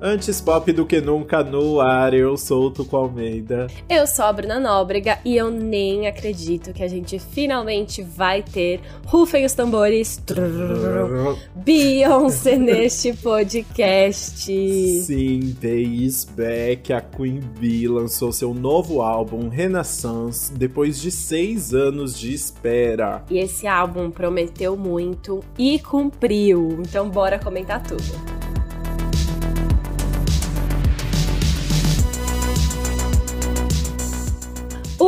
Antes pop do que nunca no ar, eu sou o Tuco Almeida. Eu sou a Bruna Nóbrega e eu nem acredito que a gente finalmente vai ter, rufem os tambores, Beyoncé neste podcast. Sim, The Is Back, a Queen Bee lançou seu novo álbum, Renaissance, depois de seis anos de espera. E esse álbum prometeu muito e cumpriu, então bora comentar tudo.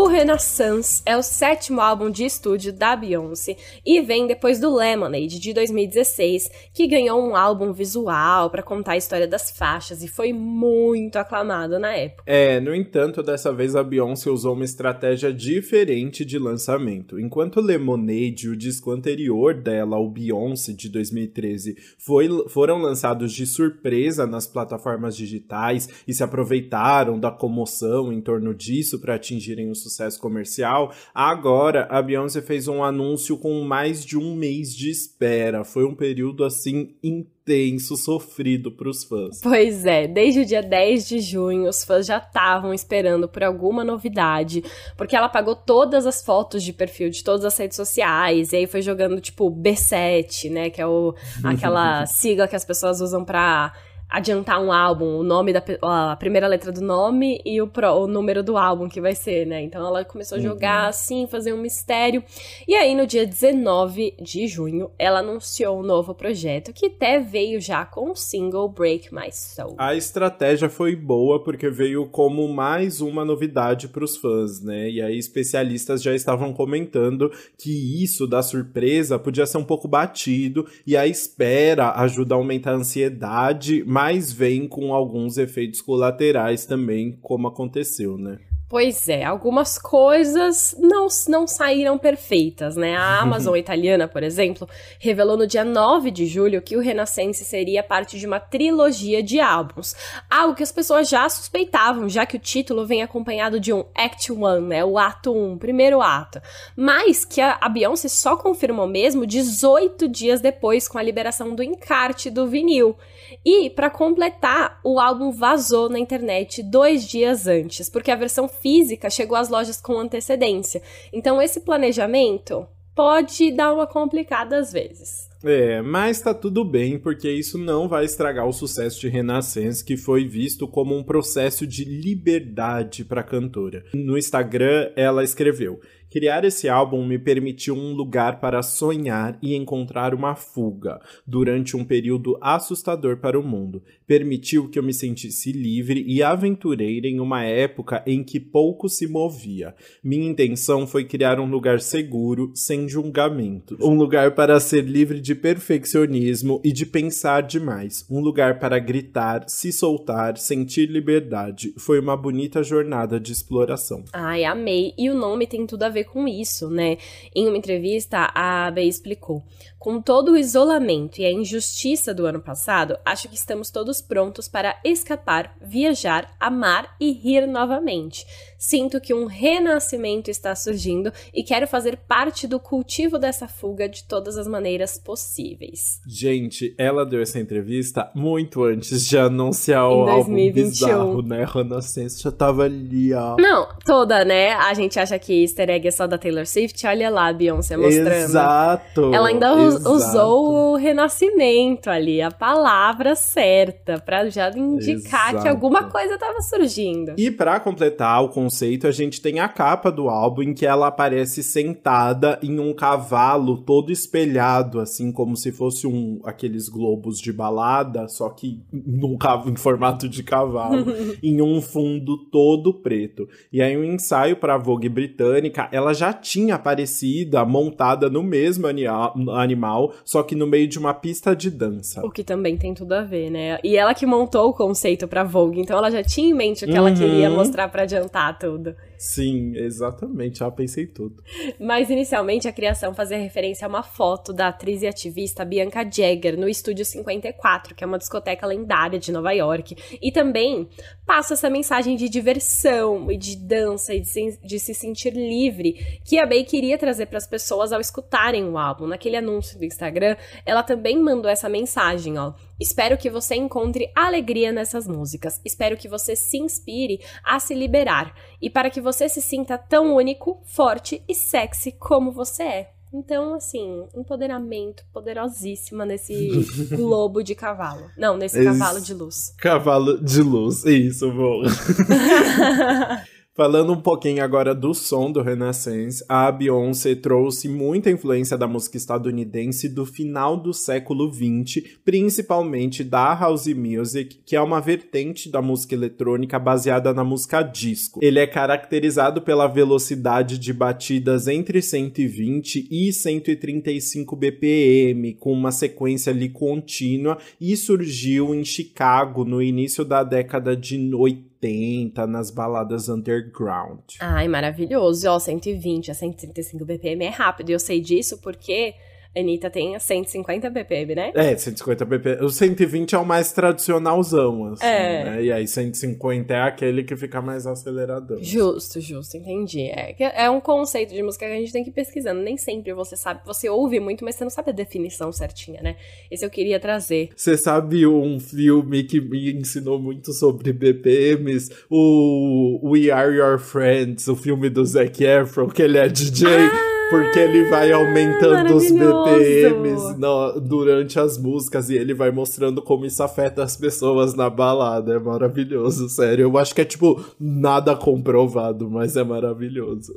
O Renaissance é o sétimo álbum de estúdio da Beyoncé e vem depois do Lemonade de 2016, que ganhou um álbum visual para contar a história das faixas e foi muito aclamado na época. É, no entanto, dessa vez a Beyoncé usou uma estratégia diferente de lançamento. Enquanto Lemonade, o disco anterior dela, o Beyoncé de 2013, foi, foram lançados de surpresa nas plataformas digitais e se aproveitaram da comoção em torno disso para atingirem os sucesso comercial. Agora, a Beyoncé fez um anúncio com mais de um mês de espera. Foi um período assim intenso, sofrido para os fãs. Pois é, desde o dia 10 de junho, os fãs já estavam esperando por alguma novidade, porque ela apagou todas as fotos de perfil de todas as redes sociais, e aí foi jogando tipo B7, né, que é o, aquela sigla que as pessoas usam para adiantar um álbum, o nome da a primeira letra do nome e o, pro, o número do álbum que vai ser, né? Então ela começou a jogar uhum. assim, fazer um mistério. E aí no dia 19 de junho, ela anunciou um novo projeto que até veio já com o single Break My Soul. A estratégia foi boa porque veio como mais uma novidade para os fãs, né? E aí especialistas já estavam comentando que isso da surpresa podia ser um pouco batido e a espera ajuda a aumentar a ansiedade, mas vem com alguns efeitos colaterais também, como aconteceu, né? Pois é, algumas coisas não, não saíram perfeitas, né? A Amazon italiana, por exemplo, revelou no dia 9 de julho que o Renascense seria parte de uma trilogia de álbuns. Algo que as pessoas já suspeitavam, já que o título vem acompanhado de um Act 1, né? O ato 1, primeiro ato. Mas que a, a Beyoncé só confirmou mesmo 18 dias depois com a liberação do encarte do vinil. E, para completar, o álbum vazou na internet dois dias antes, porque a versão física chegou às lojas com antecedência. Então, esse planejamento pode dar uma complicada às vezes. É, mas tá tudo bem, porque isso não vai estragar o sucesso de Renaissance, que foi visto como um processo de liberdade para a cantora. No Instagram, ela escreveu: Criar esse álbum me permitiu um lugar para sonhar e encontrar uma fuga durante um período assustador para o mundo. Permitiu que eu me sentisse livre e aventureira em uma época em que pouco se movia. Minha intenção foi criar um lugar seguro, sem julgamento. Um lugar para ser livre de perfeccionismo e de pensar demais. Um lugar para gritar, se soltar, sentir liberdade. Foi uma bonita jornada de exploração. Ai, amei. E o nome tem tudo a ver ver com isso, né? Em uma entrevista, a Abe explicou: com todo o isolamento e a injustiça do ano passado, acho que estamos todos prontos para escapar, viajar, amar e rir novamente. Sinto que um renascimento está surgindo e quero fazer parte do cultivo dessa fuga de todas as maneiras possíveis. Gente, ela deu essa entrevista muito antes de anunciar o álbum bizarro, né? Renascença já tava ali, ó. Não, toda, né? A gente acha que easter egg é só da Taylor Swift, olha lá Beyoncé mostrando. Exato! Ela ainda exato. usou o renascimento ali, a palavra certa, pra já indicar exato. que alguma coisa tava surgindo. E para completar o conceito, a gente tem a capa do álbum em que ela aparece sentada em um cavalo todo espelhado, assim como se fosse um aqueles globos de balada, só que num em formato de cavalo, em um fundo todo preto. E aí um ensaio para Vogue britânica, ela já tinha aparecido montada no mesmo animal, só que no meio de uma pista de dança. O que também tem tudo a ver, né? E ela que montou o conceito para Vogue, então ela já tinha em mente o que uhum. ela queria mostrar para adiantar tudo. Sim, exatamente, já pensei tudo. Mas inicialmente a criação fazia referência a uma foto da atriz e ativista Bianca Jagger no Estúdio 54, que é uma discoteca lendária de Nova York, e também passa essa mensagem de diversão e de dança e de se, de se sentir livre que a Bey queria trazer para as pessoas ao escutarem o álbum. Naquele anúncio do Instagram, ela também mandou essa mensagem, ó. Espero que você encontre alegria nessas músicas. Espero que você se inspire a se liberar e para que você se sinta tão único, forte e sexy como você é. Então, assim, empoderamento poderosíssima nesse globo de cavalo. Não, nesse Esse cavalo de luz. Cavalo de luz, isso, bom. Falando um pouquinho agora do som do Renaissance, a Beyoncé trouxe muita influência da música estadunidense do final do século XX, principalmente da house music, que é uma vertente da música eletrônica baseada na música disco. Ele é caracterizado pela velocidade de batidas entre 120 e 135 BPM, com uma sequência ali contínua, e surgiu em Chicago no início da década de 80 80 nas baladas underground. Ai, maravilhoso. Ó, 120 a 135 BPM é rápido. E eu sei disso porque Anitta tem 150 BPM, né? É, 150 BPM. O 120 é o mais tradicionalzão, assim, é. né? E aí 150 é aquele que fica mais aceleradão. Justo, justo, entendi. É, é um conceito de música que a gente tem que ir pesquisando. Nem sempre você sabe, você ouve muito, mas você não sabe a definição certinha, né? Esse eu queria trazer. Você sabe um filme que me ensinou muito sobre BPMs? O We Are Your Friends, o filme do Zac Efron, que ele é DJ. Ah! Porque ele vai aumentando os BPMs durante as músicas e ele vai mostrando como isso afeta as pessoas na balada. É maravilhoso, sério. Eu acho que é tipo nada comprovado, mas é maravilhoso.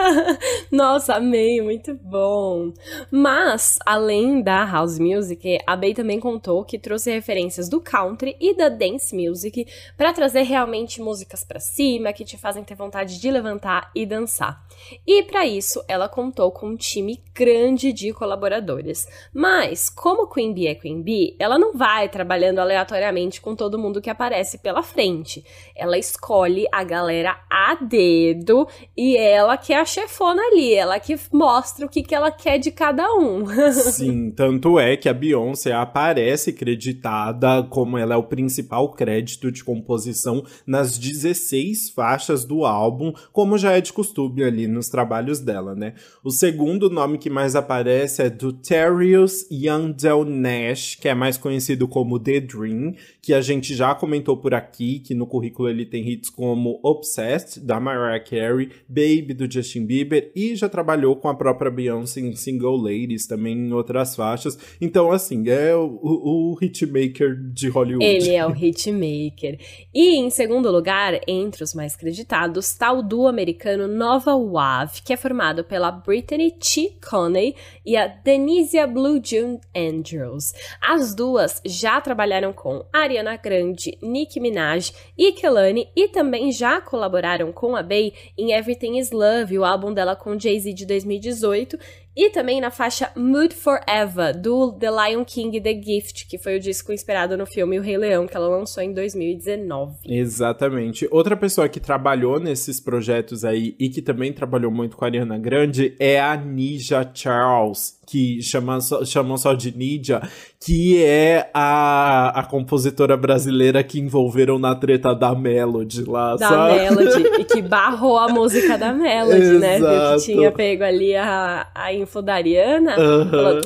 Nossa, amei, muito bom. Mas, além da house music, a Bey também contou que trouxe referências do country e da dance music para trazer realmente músicas para cima que te fazem ter vontade de levantar e dançar. E para isso, ela contou com um time grande de colaboradores. Mas, como Queen Bee é Queen Bee, ela não vai trabalhando aleatoriamente com todo mundo que aparece pela frente. Ela escolhe a galera a dedo e ela que é a chefona ali, ela que mostra o que, que ela quer de cada um. Sim, tanto é que a Beyoncé aparece creditada como ela é o principal crédito de composição nas 16 faixas do álbum, como já é de costume ali nos trabalhos dela, né? O segundo nome que mais aparece é do Terrius Yandel Nash, que é mais conhecido como The Dream, que a gente já comentou por aqui, que no currículo ele tem hits como Obsessed, da Mariah Carey, Baby, do Justin Bieber, e já trabalhou com a própria Beyoncé em Single Ladies, também em outras faixas. Então, assim, é o, o, o hitmaker de Hollywood. Ele é o hitmaker. E, em segundo lugar, entre os mais creditados, está o duo americano Nova Wave, que é formado pela Brittany T. Coney e a Denisia Blue June Andrews. As duas já trabalharam com Ariana Grande, Nicki Minaj e Kelani e também já colaboraram com a Bey em Everything Is Love, o álbum dela com Jay-Z de 2018, e também na faixa Mood Forever, do The Lion King The Gift, que foi o disco inspirado no filme O Rei Leão, que ela lançou em 2019. Exatamente. Outra pessoa que trabalhou nesses projetos aí e que também trabalhou muito com a Ariana Grande é a Nija Charles, que chamam só, chamam só de Nidia, que é a, a compositora brasileira que envolveram na treta da Melody lá, da sabe? Da Melody, e que barrou a música da Melody, né? Viu que tinha pego ali a, a info da Ariana. Uhum. Falou,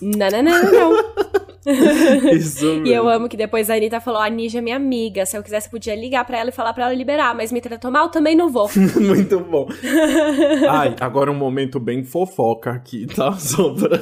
não, não, não, não. Isso mesmo. E eu amo que depois a Anitta falou: a Ninja é minha amiga. Se eu quisesse, podia ligar pra ela e falar pra ela liberar, mas me tratou mal, também não vou. Muito bom. Ai, agora um momento bem fofoca aqui, tá? Só pra,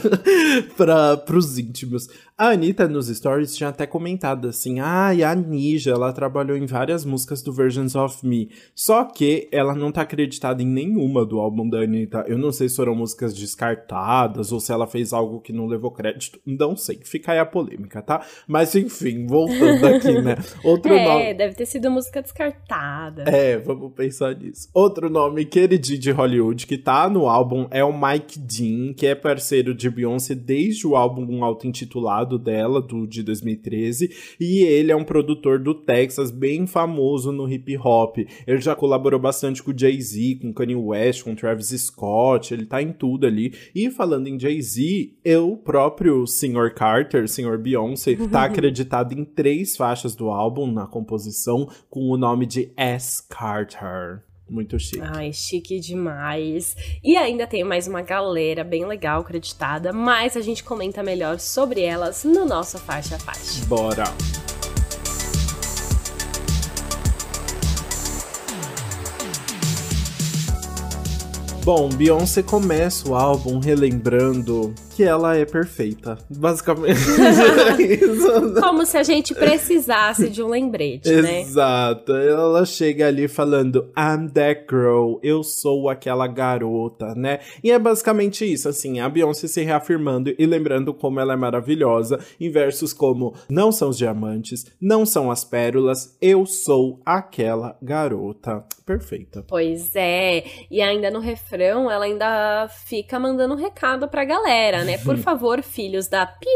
pra, pros íntimos. A Anitta nos stories tinha até comentado assim: ah, e a Ninja, ela trabalhou em várias músicas do Versions of Me. Só que ela não tá acreditada em nenhuma do álbum da Anitta. Eu não sei se foram músicas descartadas ou se ela fez algo que não levou crédito. Não sei. Fica aí a polêmica, tá? Mas enfim, voltando aqui, né? Outro é, nome. deve ter sido música descartada. É, vamos pensar nisso. Outro nome queridinho de Hollywood que tá no álbum é o Mike Dean, que é parceiro de Beyoncé desde o álbum auto-intitulado dela, do de 2013, e ele é um produtor do Texas bem famoso no hip hop. Ele já colaborou bastante com Jay-Z, com Kanye West, com Travis Scott, ele tá em tudo ali. E falando em Jay-Z, eu próprio Sr. Carter, Sr. Beyoncé, tá acreditado em três faixas do álbum na composição com o nome de S. Carter. Muito chique. Ai, chique demais. E ainda tem mais uma galera bem legal acreditada, mas a gente comenta melhor sobre elas no nosso faixa a faixa. Bora! Bom, Beyoncé começa o álbum relembrando que ela é perfeita. Basicamente. Como se a gente precisasse de um lembrete, né? Exato. Ela chega ali falando I'm that girl, eu sou aquela garota, né? E é basicamente isso, assim, a Beyoncé se reafirmando e lembrando como ela é maravilhosa, em versos como não são os diamantes, não são as pérolas, eu sou aquela garota. Perfeita. Pois é. E ainda no refrão, ela ainda fica mandando um recado pra galera, né? Por favor, filhos da Pi,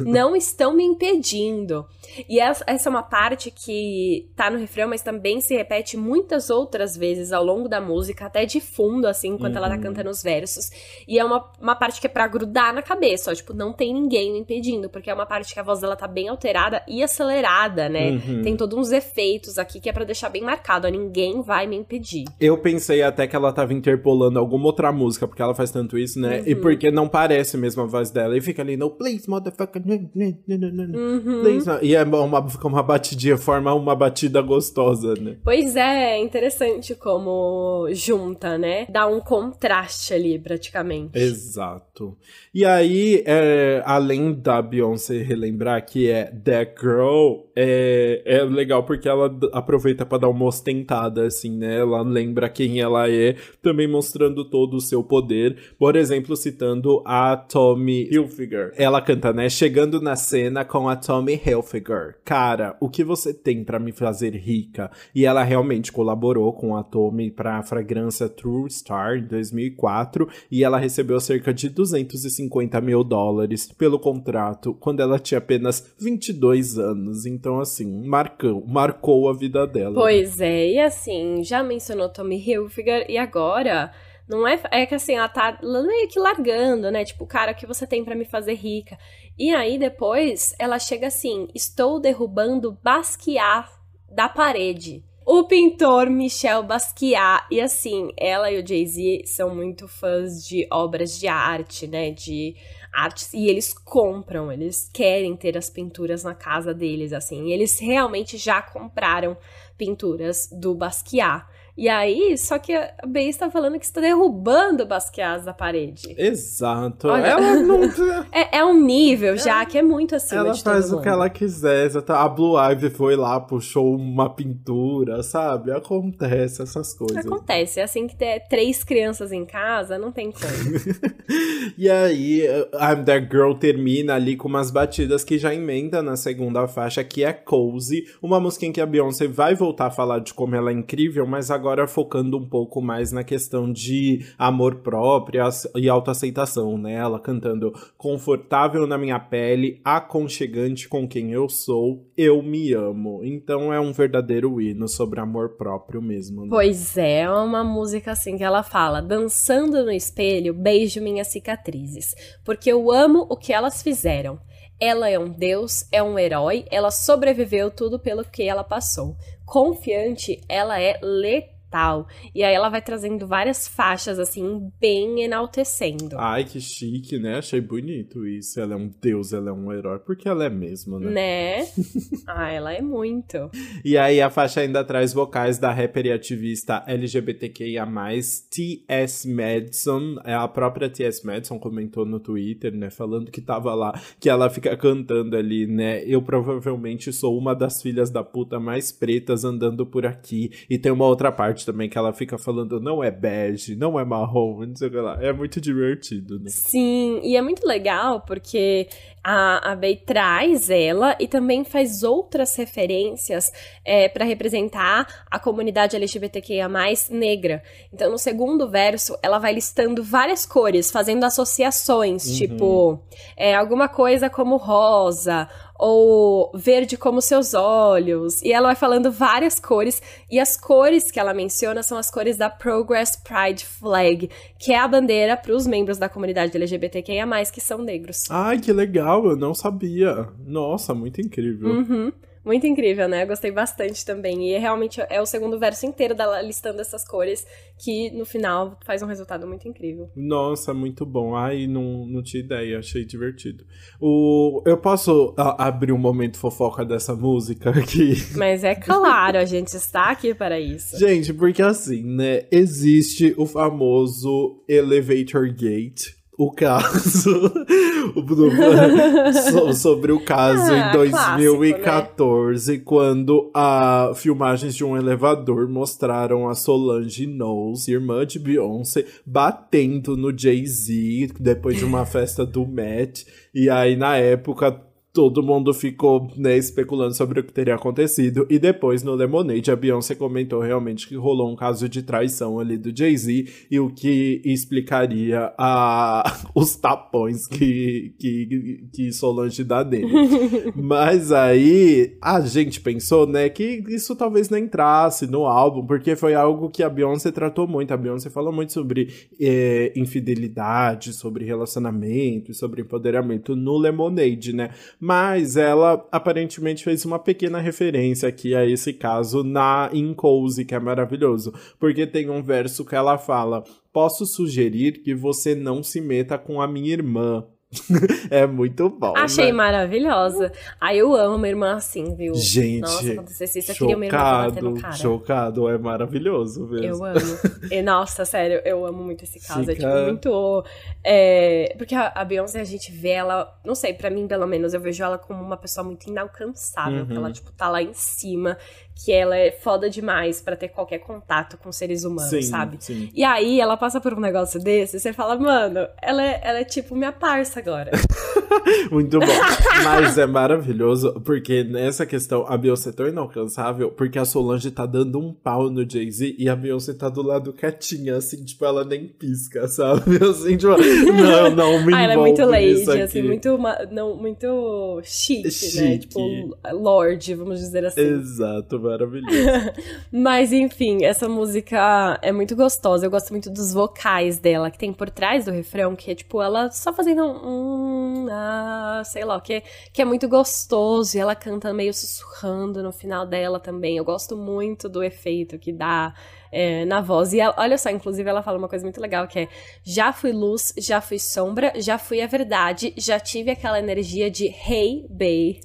não estão me impedindo. E essa é uma parte que tá no refrão, mas também se repete muitas outras vezes ao longo da música, até de fundo, assim, enquanto ela tá cantando os versos. E é uma, uma parte que é pra grudar na cabeça, ó. Tipo, não tem ninguém me impedindo, porque é uma parte que a voz dela tá bem alterada e acelerada, né? Uhum. Tem todos uns efeitos aqui que é pra deixar bem marcado, ó. Ninguém vai me impedir. Eu pensei até que ela tava interpolando alguma outra música, porque ela faz tanto isso, né? E porque não parece mesmo a voz dela. E fica ali, no please, motherfucker. Please. E é uma, uma batidinha, forma uma batida gostosa, né? Pois é, é interessante como junta, né? Dá um contraste ali, praticamente. Exato. E aí, é, além da Beyoncé relembrar que é That Girl, é, é legal porque ela aproveita pra dar uma ostentada, assim, né? Ela lembra quem ela é, também mostrando todo o seu poder. Por exemplo, citando a Tommy Hilfiger. Ela canta, né? Chegando na cena com a Tommy Hilfiger. Cara, o que você tem pra me fazer rica? E ela realmente colaborou com a Tommy pra fragrância True Star em 2004 e ela recebeu cerca de 250 mil dólares pelo contrato quando ela tinha apenas 22 anos. Então, assim, marcou, marcou a vida dela. Pois é, e assim, já mencionou Tommy Hilfiger e agora não é é que assim, ela tá meio que largando, né? Tipo, cara, o que você tem pra me fazer rica? E aí depois ela chega assim: "Estou derrubando Basquiat da parede". O pintor Michel Basquiat, e assim, ela e o Jay-Z são muito fãs de obras de arte, né? De artes, e eles compram, eles querem ter as pinturas na casa deles, assim. Eles realmente já compraram pinturas do Basquiat. E aí, só que a Bey está falando que está derrubando Basquiat da parede. Exato. Olha- Ela não. É, é um nível já que é muito acima Ela de todo faz o mundo. que ela quiser. A Blue Ivy foi lá, puxou uma pintura, sabe? Acontece essas coisas. Acontece, é assim que ter três crianças em casa, não tem como. E aí, I'm That Girl termina ali com umas batidas que já emenda na segunda faixa, que é Cozy, uma música em que a Beyoncé vai voltar a falar de como ela é incrível, mas agora focando um pouco mais na questão de amor próprio e autoaceitação, né? Ela cantando confortável na minha pele, aconchegante com quem eu sou, eu me amo. Então é um verdadeiro hino sobre amor próprio mesmo. Né? Pois é, é uma música assim que ela fala: dançando no espelho, beijo minhas cicatrizes, porque eu amo o que elas fizeram. Ela é um deus, é um herói, ela sobreviveu tudo pelo que ela passou. Confiante, ela é letal. E aí ela vai trazendo várias faixas assim, bem enaltecendo. Ai, que chique, né? Achei bonito isso. Ela é um deus, ela é um herói, porque ela é mesmo, né? Né? ah, ela é muito. E aí a faixa ainda traz vocais da rapper e ativista LGBTQIA+, T.S. Madison. É, A própria T.S. Madison comentou no Twitter, né? Falando que tava lá, que ela fica cantando ali, né? Eu provavelmente sou uma das filhas da puta mais pretas andando por aqui. E tem uma outra parte também que ela fica falando, não é bege, não é marrom, não sei o que lá. É muito divertido, né? Sim, e é muito legal porque a, a Bey traz ela e também faz outras referências é, para representar a comunidade LGBTQIA negra. Então, no segundo verso, ela vai listando várias cores, fazendo associações, tipo, é, alguma coisa como rosa, ou verde como seus olhos. E ela vai falando várias cores, e as cores que ela menciona são as cores da Progress Pride Flag, que é a bandeira para os membros da comunidade LGBTQIA, que são negros. Ai, que legal, eu não sabia. Nossa, muito incrível. Uhum. Muito incrível, né? Eu gostei bastante também. E realmente é o segundo verso inteiro dela listando essas cores que no final faz um resultado muito incrível. Nossa, muito bom. Ai, não, não tinha ideia, achei divertido. O, eu posso a, abrir um momento fofoca dessa música aqui? Mas é claro, a gente está aqui para isso. Gente, porque assim, né? Existe o famoso Elevator Gate o caso sobre o caso ah, em 2014, clássico, né? quando a filmagens de um elevador mostraram a Solange Knowles, irmã de Beyoncé, batendo no Jay-Z depois de uma festa do Met. E aí, na época, todo mundo ficou, né, especulando sobre o que teria acontecido. E depois, no Lemonade, a Beyoncé comentou realmente que rolou um caso de traição ali do Jay-Z e o que explicaria a, os tapões que, que, que Solange dá dele. Mas aí, a gente pensou, né, que isso talvez não entrasse no álbum, porque foi algo que a Beyoncé tratou muito. A Beyoncé falou muito sobre é, infidelidade, sobre relacionamento, sobre empoderamento no Lemonade, né? Mas ela aparentemente fez uma pequena referência aqui a esse caso na In Cozy, que é maravilhoso. Porque tem um verso que ela fala: Posso sugerir que você não se meta com a minha irmã. é muito bom. Achei né? maravilhosa. Aí eu amo uma irmã assim, viu? Gente. Nossa, acontecesse isso, eu queria uma irmã no cara. Chocado, é maravilhoso mesmo. Eu amo. E, nossa, sério, eu amo muito esse caso. Fica... É tipo muito. É... Porque a, a Beyoncé, a gente vê ela, não sei, para mim pelo menos, eu vejo ela como uma pessoa muito inalcançável. Uhum. Que ela, tipo, tá lá em cima que ela é foda demais para ter qualquer contato com seres humanos, sim, sabe? Sim. E aí ela passa por um negócio desse e você fala, mano, ela é, ela é tipo minha parça agora. Muito bom. Mas é maravilhoso, porque nessa questão, a Beyoncé é tão inalcançável, porque a Solange tá dando um pau no Jay-Z e a Beyoncé tá do lado quietinha, assim, tipo, ela nem pisca, sabe? Assim, tipo, não, não me ah, ela é muito lady, assim, muito, não, muito chique, chique, né? Tipo, lord, vamos dizer assim. Exato, maravilhoso. Mas enfim, essa música é muito gostosa. Eu gosto muito dos vocais dela, que tem por trás do refrão, que é tipo ela só fazendo um. ah, sei lá, que, que é muito gostoso. E ela canta meio sussurrando no final dela também. Eu gosto muito do efeito que dá. É, na voz. E ela, olha só, inclusive, ela fala uma coisa muito legal que é: já fui luz, já fui sombra, já fui a verdade, já tive aquela energia de Hey Bay.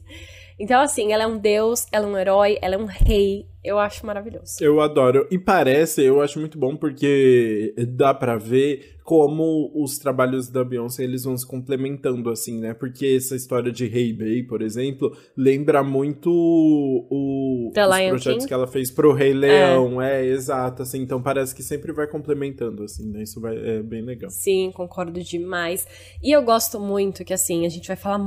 Então, assim, ela é um deus, ela é um herói, ela é um rei, eu acho maravilhoso. Eu adoro. E parece, eu acho muito bom porque dá para ver como os trabalhos da Beyoncé eles vão se complementando assim, né? Porque essa história de Hey Bay, por exemplo, lembra muito o, os Lion projetos King? que ela fez pro Rei Leão, é. é. exato, assim. Então parece que sempre vai complementando assim, né? Isso vai, é bem legal. Sim, concordo demais. E eu gosto muito que assim, a gente vai falar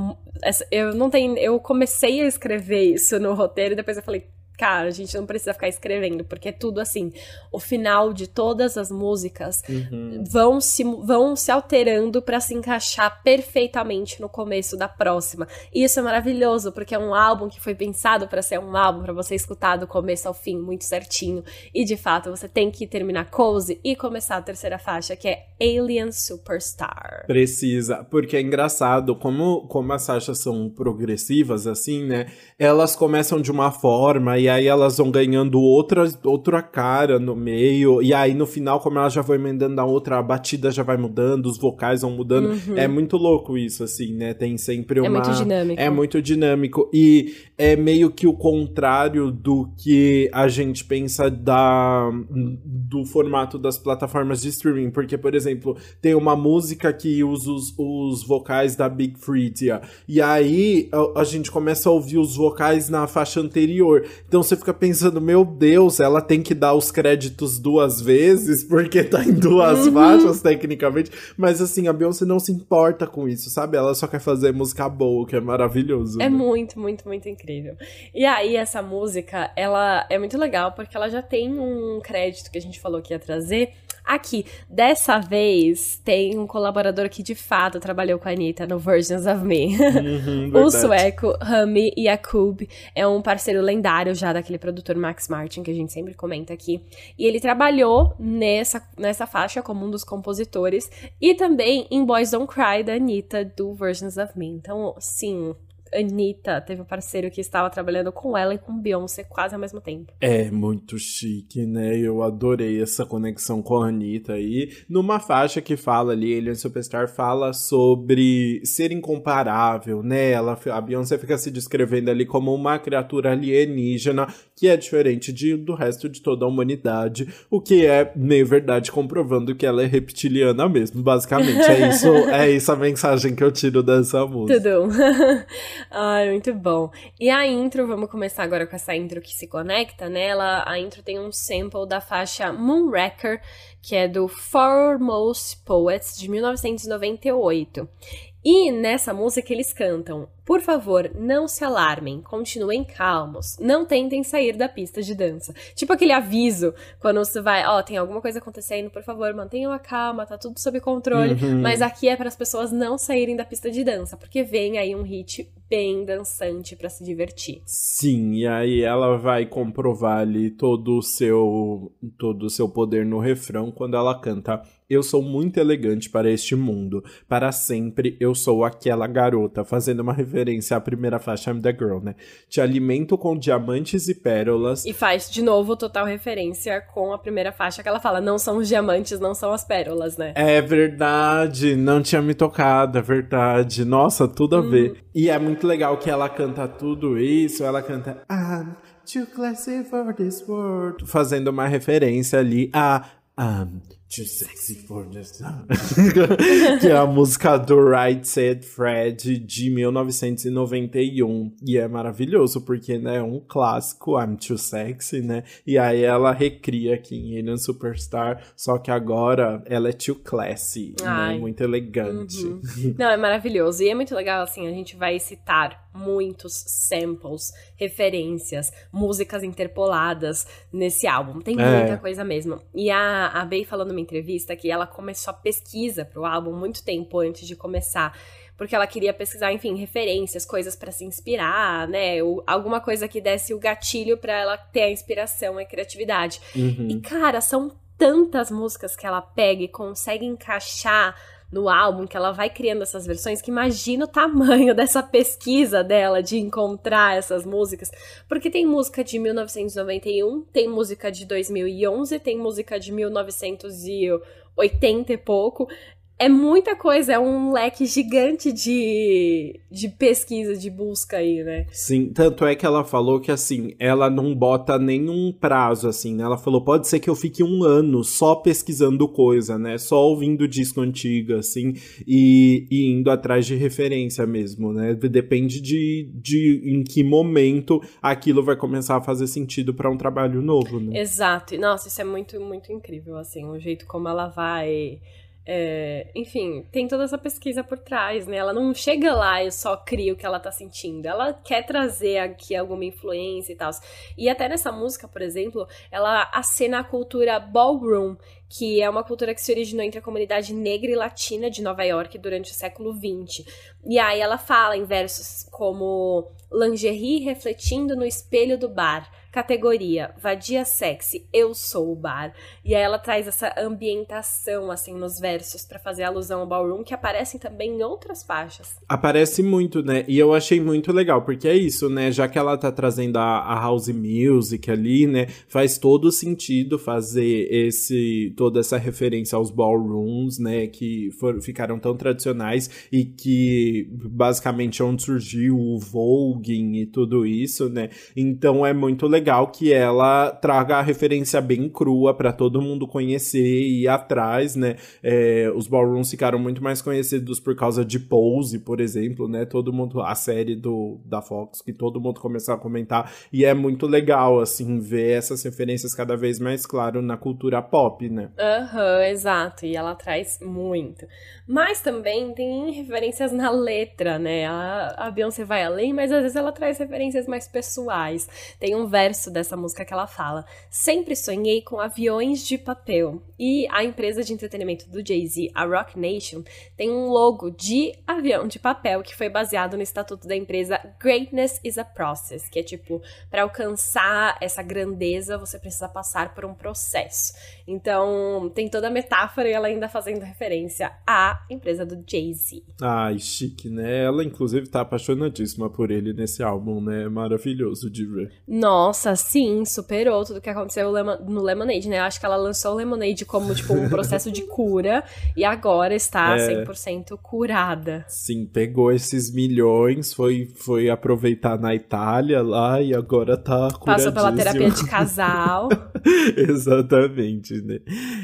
eu não tenho, eu comecei a escrever isso no roteiro e depois eu falei cara, a gente não precisa ficar escrevendo, porque é tudo assim. O final de todas as músicas uhum. vão, se, vão se alterando para se encaixar perfeitamente no começo da próxima. E isso é maravilhoso, porque é um álbum que foi pensado para ser um álbum para você escutar do começo ao fim, muito certinho. E de fato, você tem que terminar Cozy e começar a terceira faixa, que é Alien Superstar. Precisa, porque é engraçado, como, como as faixas são progressivas, assim, né? Elas começam de uma forma e aí elas vão ganhando outra, outra cara no meio, e aí no final, como elas já vão emendando a outra, a batida já vai mudando, os vocais vão mudando. Uhum. É muito louco isso, assim, né? Tem sempre uma. É muito dinâmico. É muito dinâmico. E é meio que o contrário do que a gente pensa da, do formato das plataformas de streaming. Porque, por exemplo, tem uma música que usa os, os vocais da Big Freedia. E aí a, a gente começa a ouvir os vocais na faixa anterior. Então você fica pensando, meu Deus, ela tem que dar os créditos duas vezes, porque tá em duas uhum. faixas, tecnicamente. Mas assim, a Beyoncé não se importa com isso, sabe? Ela só quer fazer música boa, que é maravilhoso. É né? muito, muito, muito incrível. E aí, essa música, ela é muito legal, porque ela já tem um crédito que a gente falou que ia trazer Aqui, dessa vez, tem um colaborador que de fato trabalhou com a Anitta no Versions of Me. Uhum, o sueco Rami Yakub é um parceiro lendário já daquele produtor Max Martin, que a gente sempre comenta aqui. E ele trabalhou nessa, nessa faixa como um dos compositores e também em Boys Don't Cry da Anitta do Versions of Me. Então, sim, Anitta teve um parceiro que estava trabalhando com ela e com Beyoncé quase ao mesmo tempo. É muito chique, né? Eu adorei essa conexão com a Anitta aí. Numa faixa que fala ali, Alien Superstar fala sobre ser incomparável, né? Ela, a Beyoncé fica se descrevendo ali como uma criatura alienígena que é diferente de, do resto de toda a humanidade, o que é meio verdade, comprovando que ela é reptiliana mesmo, basicamente. É isso, é isso a mensagem que eu tiro dessa música. Tudo. Ai, muito bom. E a intro, vamos começar agora com essa intro que se conecta, né? A intro tem um sample da faixa Moonraker, que é do Foremost Poets, de 1998. E nessa música eles cantam: Por favor, não se alarmem, continuem calmos, não tentem sair da pista de dança. Tipo aquele aviso quando você vai, ó, oh, tem alguma coisa acontecendo, por favor, mantenham a calma, tá tudo sob controle. Uhum. Mas aqui é para as pessoas não saírem da pista de dança, porque vem aí um hit bem dançante para se divertir. Sim, e aí ela vai comprovar ali todo o seu todo o seu poder no refrão quando ela canta eu sou muito elegante para este mundo. Para sempre eu sou aquela garota, fazendo uma referência à primeira faixa I'm the Girl, né? Te alimento com diamantes e pérolas. E faz de novo total referência com a primeira faixa que ela fala: não são os diamantes, não são as pérolas, né? É verdade, não tinha me tocado, é verdade. Nossa, tudo a hum. ver. E é muito legal que ela canta tudo isso, ela canta I'm too classy for this world, fazendo uma referência ali a I'm Too Sexy for the Sun. que é a música do Right Said Fred de 1991. E é maravilhoso, porque né, é um clássico, I'm Too Sexy, né? E aí ela recria aqui em Alien Superstar, só que agora ela é too classy, né? Muito elegante. Uhum. Não, é maravilhoso. E é muito legal, assim, a gente vai citar muitos samples, referências, músicas interpoladas nesse álbum. Tem é. muita coisa mesmo. E a, a Bey falando entrevista que ela começou a pesquisa para o álbum muito tempo antes de começar porque ela queria pesquisar, enfim, referências, coisas para se inspirar, né? Ou alguma coisa que desse o gatilho para ela ter a inspiração e a criatividade. Uhum. E cara, são tantas músicas que ela pega e consegue encaixar no álbum, que ela vai criando essas versões, que imagina o tamanho dessa pesquisa dela de encontrar essas músicas. Porque tem música de 1991, tem música de 2011, tem música de 1980 e pouco é muita coisa, é um leque gigante de, de pesquisa, de busca aí, né? Sim, tanto é que ela falou que, assim, ela não bota nenhum prazo, assim, né? Ela falou, pode ser que eu fique um ano só pesquisando coisa, né? Só ouvindo disco antigo, assim, e, e indo atrás de referência mesmo, né? Depende de, de em que momento aquilo vai começar a fazer sentido para um trabalho novo, né? Exato. E, nossa, isso é muito, muito incrível, assim, o jeito como ela vai é, enfim, tem toda essa pesquisa por trás, né? Ela não chega lá e só cria o que ela tá sentindo. Ela quer trazer aqui alguma influência e tal. E até nessa música, por exemplo, ela acena a cultura ballroom, que é uma cultura que se originou entre a comunidade negra e latina de Nova York durante o século XX. E aí ela fala em versos como lingerie refletindo no espelho do bar categoria Vadia Sexy, Eu Sou o Bar. E aí ela traz essa ambientação, assim, nos versos para fazer alusão ao ballroom, que aparecem também em outras faixas. Aparece muito, né? E eu achei muito legal, porque é isso, né? Já que ela tá trazendo a, a house music ali, né? Faz todo sentido fazer esse toda essa referência aos ballrooms, né? Que for, ficaram tão tradicionais e que basicamente é onde surgiu o voguing e tudo isso, né? Então é muito legal legal que ela traga a referência bem crua para todo mundo conhecer e ir atrás, né? É, os ballrooms ficaram muito mais conhecidos por causa de Pose, por exemplo, né? Todo mundo, a série do, da Fox, que todo mundo começou a comentar, e é muito legal, assim, ver essas referências cada vez mais claro na cultura pop, né? Aham, uhum, exato, e ela traz muito. Mas também tem referências na letra, né? A, a Beyoncé vai além, mas às vezes ela traz referências mais pessoais. Tem um verso verso dessa música que ela fala: Sempre sonhei com aviões de papel. E a empresa de entretenimento do Jay-Z, a Rock Nation, tem um logo de avião de papel que foi baseado no estatuto da empresa Greatness is a Process, que é tipo, para alcançar essa grandeza, você precisa passar por um processo. Então, tem toda a metáfora e ela ainda fazendo referência à empresa do Jay-Z. Ai, chique, né? Ela, inclusive, tá apaixonadíssima por ele nesse álbum, né? Maravilhoso de ver. Nossa, sim, superou tudo que aconteceu no Lemonade, né? Eu acho que ela lançou o Lemonade como, tipo, um processo de cura e agora está é... 100% curada. Sim, pegou esses milhões, foi, foi aproveitar na Itália lá e agora tá Passou pela terapia de casal. Exatamente, né?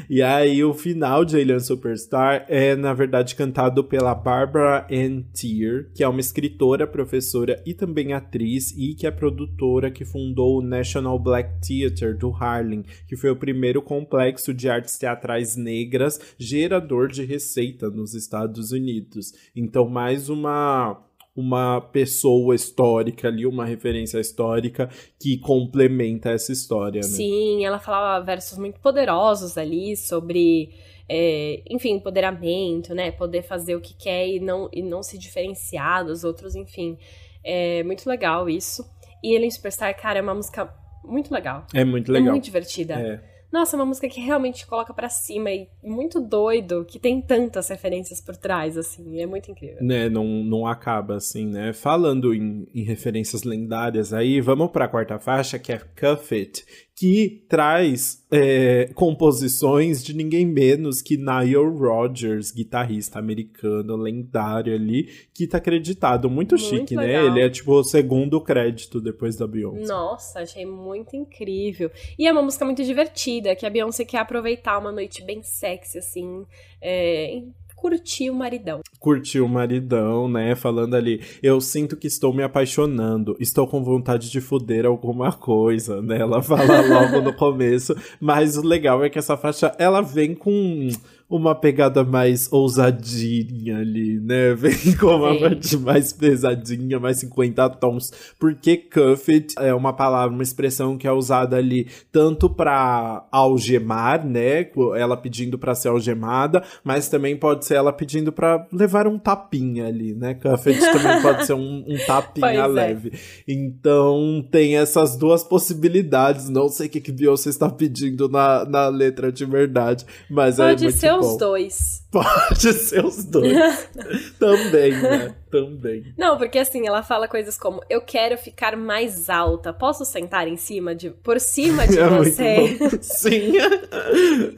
E aí o final de Alien Superstar é, na verdade, cantado pela Barbara Ann Tier, que é uma escritora, professora e também atriz, e que é produtora que fundou o National Black Theatre do Harlem, que foi o primeiro complexo de artes teatrais negras gerador de receita nos Estados Unidos. Então, mais uma uma pessoa histórica ali, uma referência histórica que complementa essa história, né? Sim, ela falava versos muito poderosos ali sobre, é, enfim, empoderamento, né? Poder fazer o que quer e não, e não se diferenciar dos outros, enfim. É muito legal isso. E Alien Superstar, cara, é uma música muito legal. É muito legal. É muito divertida. É. Nossa, é uma música que realmente coloca para cima e muito doido, que tem tantas referências por trás, assim, é muito incrível. Né, não, não acaba assim, né? Falando em, em referências lendárias aí, vamos pra quarta faixa, que é Cuff It, que traz é, composições de ninguém menos que Nile Rodgers, guitarrista americano lendário ali, que tá acreditado. Muito, muito chique, né? legal. né? Ele é tipo o segundo crédito depois da Beyoncé. Nossa, achei muito incrível. E é uma música muito divertida, que a Beyoncé quer aproveitar uma noite bem sexy, assim, é, curtir o maridão. Curtir o maridão, né? Falando ali, eu sinto que estou me apaixonando, estou com vontade de foder alguma coisa, né? Ela fala logo no começo, mas o legal é que essa faixa, ela vem com uma pegada mais ousadinha ali, né? Vem com uma Sim. parte mais pesadinha, mais 50 tons. Porque cuffed é uma palavra, uma expressão que é usada ali tanto para algemar, né? Ela pedindo para ser algemada, mas também pode ser ela pedindo para levar um tapinha ali, né? Cuffed também pode ser um, um tapinha pois é. leve. É. Então tem essas duas possibilidades. Não sei o que, que Beyoncé está pedindo na, na letra de verdade, mas é pode é muito ser os dois. Pode ser os dois. Também, né? Também. Não, porque assim, ela fala coisas como: Eu quero ficar mais alta. Posso sentar em cima de. por cima de é você? Sim.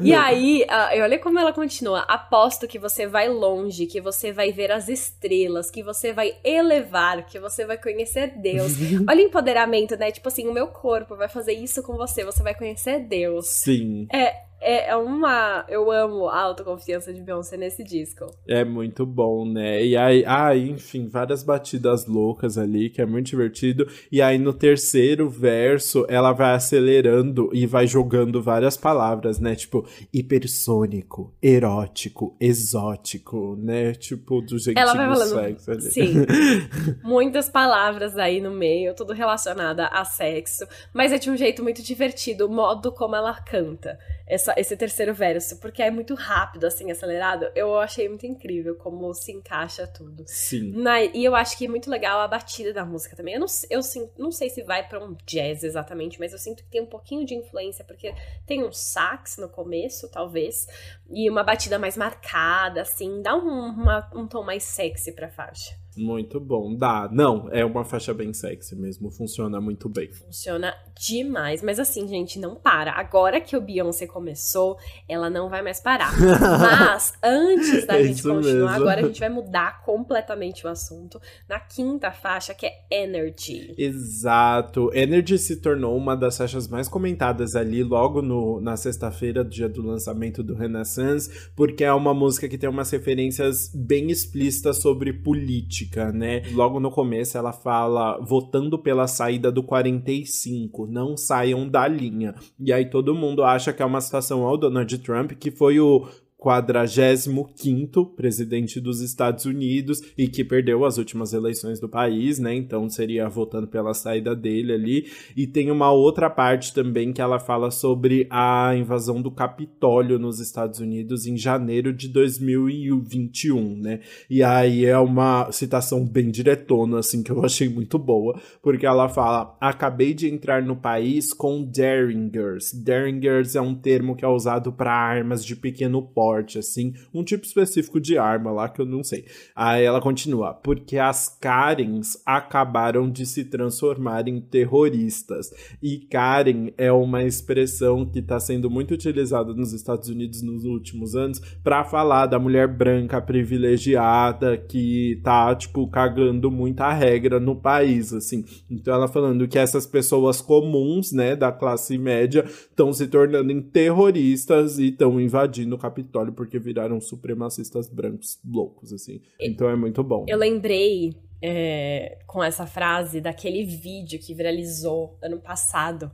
e aí, uh, olha como ela continua. Aposto que você vai longe, que você vai ver as estrelas, que você vai elevar, que você vai conhecer Deus. olha o empoderamento, né? Tipo assim, o meu corpo vai fazer isso com você, você vai conhecer Deus. Sim. É é, é uma. Eu amo a autoconfiança de Beyoncé nesse disco. É muito bom, né? E aí, ah, enfim, várias batidas loucas ali, que é muito divertido. E aí no terceiro verso, ela vai acelerando e vai jogando várias palavras, né? Tipo, hipersônico, erótico, exótico, né? Tipo, do jeitinho ela vai falando, sexo ali. Sim. Muitas palavras aí no meio, tudo relacionado a sexo. Mas é de um jeito muito divertido, o modo como ela canta essa, esse terceiro verso, porque é muito rápido, assim, acelerado. Eu achei muito incrível como se encaixa tudo. Sim. Na, e eu acho que é muito legal a batida da música também. Eu não, eu não sei se vai para um jazz exatamente, mas eu sinto que tem um pouquinho de influência, porque tem um sax no começo, talvez, e uma batida mais marcada, assim, dá um, uma, um tom mais sexy pra faixa. Muito bom. Dá. Não, é uma faixa bem sexy mesmo. Funciona muito bem. Funciona demais. Mas assim, gente, não para. Agora que o Beyoncé começou, ela não vai mais parar. Mas antes da é gente continuar, mesmo. agora a gente vai mudar completamente o assunto na quinta faixa, que é Energy. Exato. Energy se tornou uma das faixas mais comentadas ali logo no, na sexta-feira, dia do lançamento do Renaissance, porque é uma música que tem umas referências bem explícitas sobre política né? Logo no começo ela fala votando pela saída do 45, não saiam da linha. E aí todo mundo acha que é uma citação ao Donald Trump, que foi o 45º presidente dos Estados Unidos e que perdeu as últimas eleições do país, né? Então seria votando pela saída dele ali. E tem uma outra parte também que ela fala sobre a invasão do Capitólio nos Estados Unidos em janeiro de 2021, né? E aí é uma citação bem diretona, assim, que eu achei muito boa, porque ela fala: "Acabei de entrar no país com Derringers. Derringers é um termo que é usado para armas de pequeno porte assim, um tipo específico de arma lá que eu não sei. Aí ela continua, porque as Karens acabaram de se transformar em terroristas. E Karen é uma expressão que está sendo muito utilizada nos Estados Unidos nos últimos anos para falar da mulher branca privilegiada que tá, tipo, cagando muita regra no país, assim. Então ela falando que essas pessoas comuns, né, da classe média, estão se tornando em terroristas e estão invadindo o Capitólio Porque viraram supremacistas brancos loucos, assim. Então é muito bom. Eu lembrei é, com essa frase daquele vídeo que viralizou ano passado,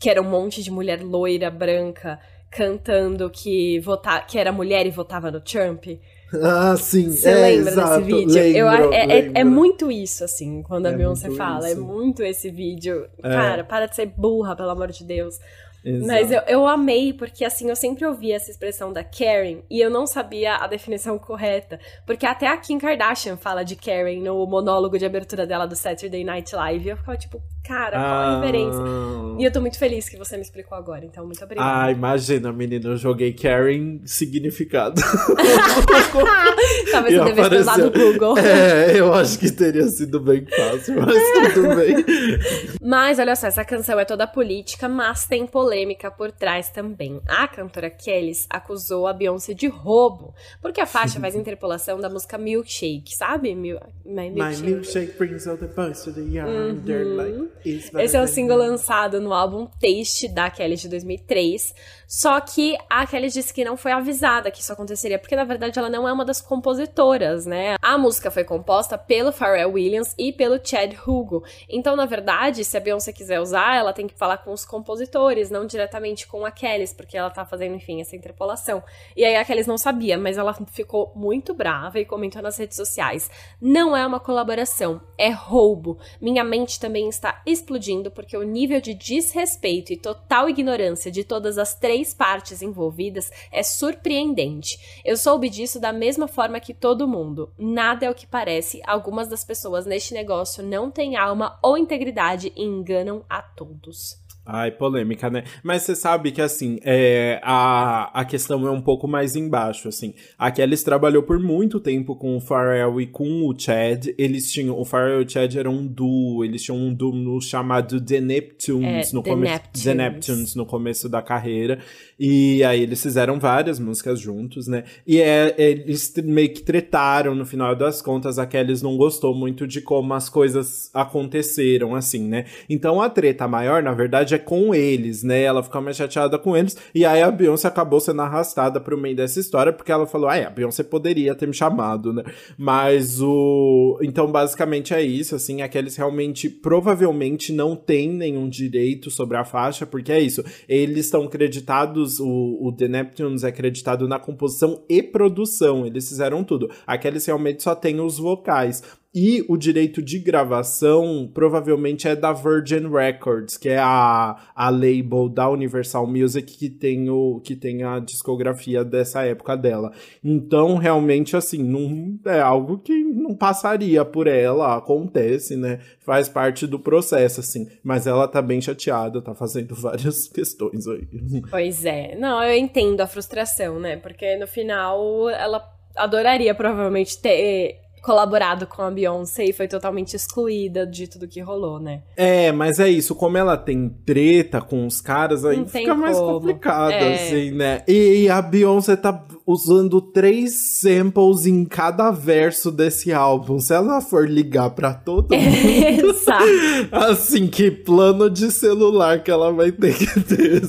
que era um monte de mulher loira, branca, cantando que, vota, que era mulher e votava no Trump. Ah, sim. Você é, lembra exato, desse vídeo? Lembro, Eu, é, é, é, muito isso, assim, quando a É Beyoncé fala. É isso. muito esse vídeo. É. Cara, para de ser burra, pelo amor de Deus. Exato. Mas eu, eu amei, porque assim, eu sempre ouvia essa expressão da Karen e eu não sabia a definição correta. Porque até a Kim Kardashian fala de Karen no monólogo de abertura dela do Saturday Night Live. E eu ficava tipo, cara, qual a Ah. referência? E eu tô muito feliz que você me explicou agora, então muito obrigada. Ah, imagina, menina, eu joguei Karen significado. Talvez eu devesse ter usado o apareceu. Google. É, eu acho que teria sido bem fácil, mas tudo bem. Mas olha só, essa canção é toda política, mas tem polêmica por trás também. A cantora Kellys acusou a Beyoncé de roubo, porque a faixa faz interpolação da música Milkshake, sabe? Mil My My Milkshake. milkshake brings all the boys to the yard. They're like, Esse é o single lançado no álbum Taste da Kelly de 2003. Só que a Kelly disse que não foi avisada que isso aconteceria, porque na verdade ela não é uma das compositoras, né? A música foi composta pelo Pharrell Williams e pelo Chad Hugo. Então, na verdade, se a Beyoncé quiser usar, ela tem que falar com os compositores, não diretamente com a Kelly, porque ela tá fazendo, enfim, essa interpolação. E aí a Kelly não sabia, mas ela ficou muito brava e comentou nas redes sociais: não é uma colaboração, é roubo. Minha mente também está explodindo porque o nível de desrespeito e total ignorância de todas as três partes envolvidas é surpreendente. Eu soube disso da mesma forma que todo mundo. Nada é o que parece, algumas das pessoas neste negócio não têm alma ou integridade e enganam a todos. Ai, polêmica, né? Mas você sabe que, assim, é, a, a questão é um pouco mais embaixo, assim. A Kellys trabalhou por muito tempo com o Pharrell e com o Chad. Eles tinham... O Pharrell e o Chad eram um duo. Eles tinham um duo chamado The Neptunes. É, no The começo, Neptunes. The Neptunes, no começo da carreira. E aí eles fizeram várias músicas juntos, né? E é, eles meio que tretaram no final das contas. A Kellys não gostou muito de como as coisas aconteceram, assim, né? Então a treta maior, na verdade, é com eles, né? Ela ficou mais chateada com eles. E aí a Beyoncé acabou sendo arrastada pro meio dessa história, porque ela falou: ah, é, a Beyoncé poderia ter me chamado, né? Mas o. Então, basicamente é isso, assim. Aqueles realmente, provavelmente, não têm nenhum direito sobre a faixa, porque é isso. Eles estão creditados, o, o The Neptunes é creditado na composição e produção. Eles fizeram tudo. Aqueles realmente só têm os vocais. E o direito de gravação provavelmente é da Virgin Records, que é a, a label da Universal Music que tem, o, que tem a discografia dessa época dela. Então, realmente, assim, não é algo que não passaria por ela, acontece, né? Faz parte do processo, assim. Mas ela tá bem chateada, tá fazendo várias questões aí. Pois é. Não, eu entendo a frustração, né? Porque no final ela adoraria provavelmente ter colaborado com a Beyoncé e foi totalmente excluída de tudo que rolou, né? É, mas é isso, como ela tem treta com os caras, aí Não fica mais como. complicado, É. assim, né? E a Beyoncé tá usando três samples em cada verso desse álbum. Se ela for ligar pra todo mundo, assim, que plano de celular que ela vai ter que ter.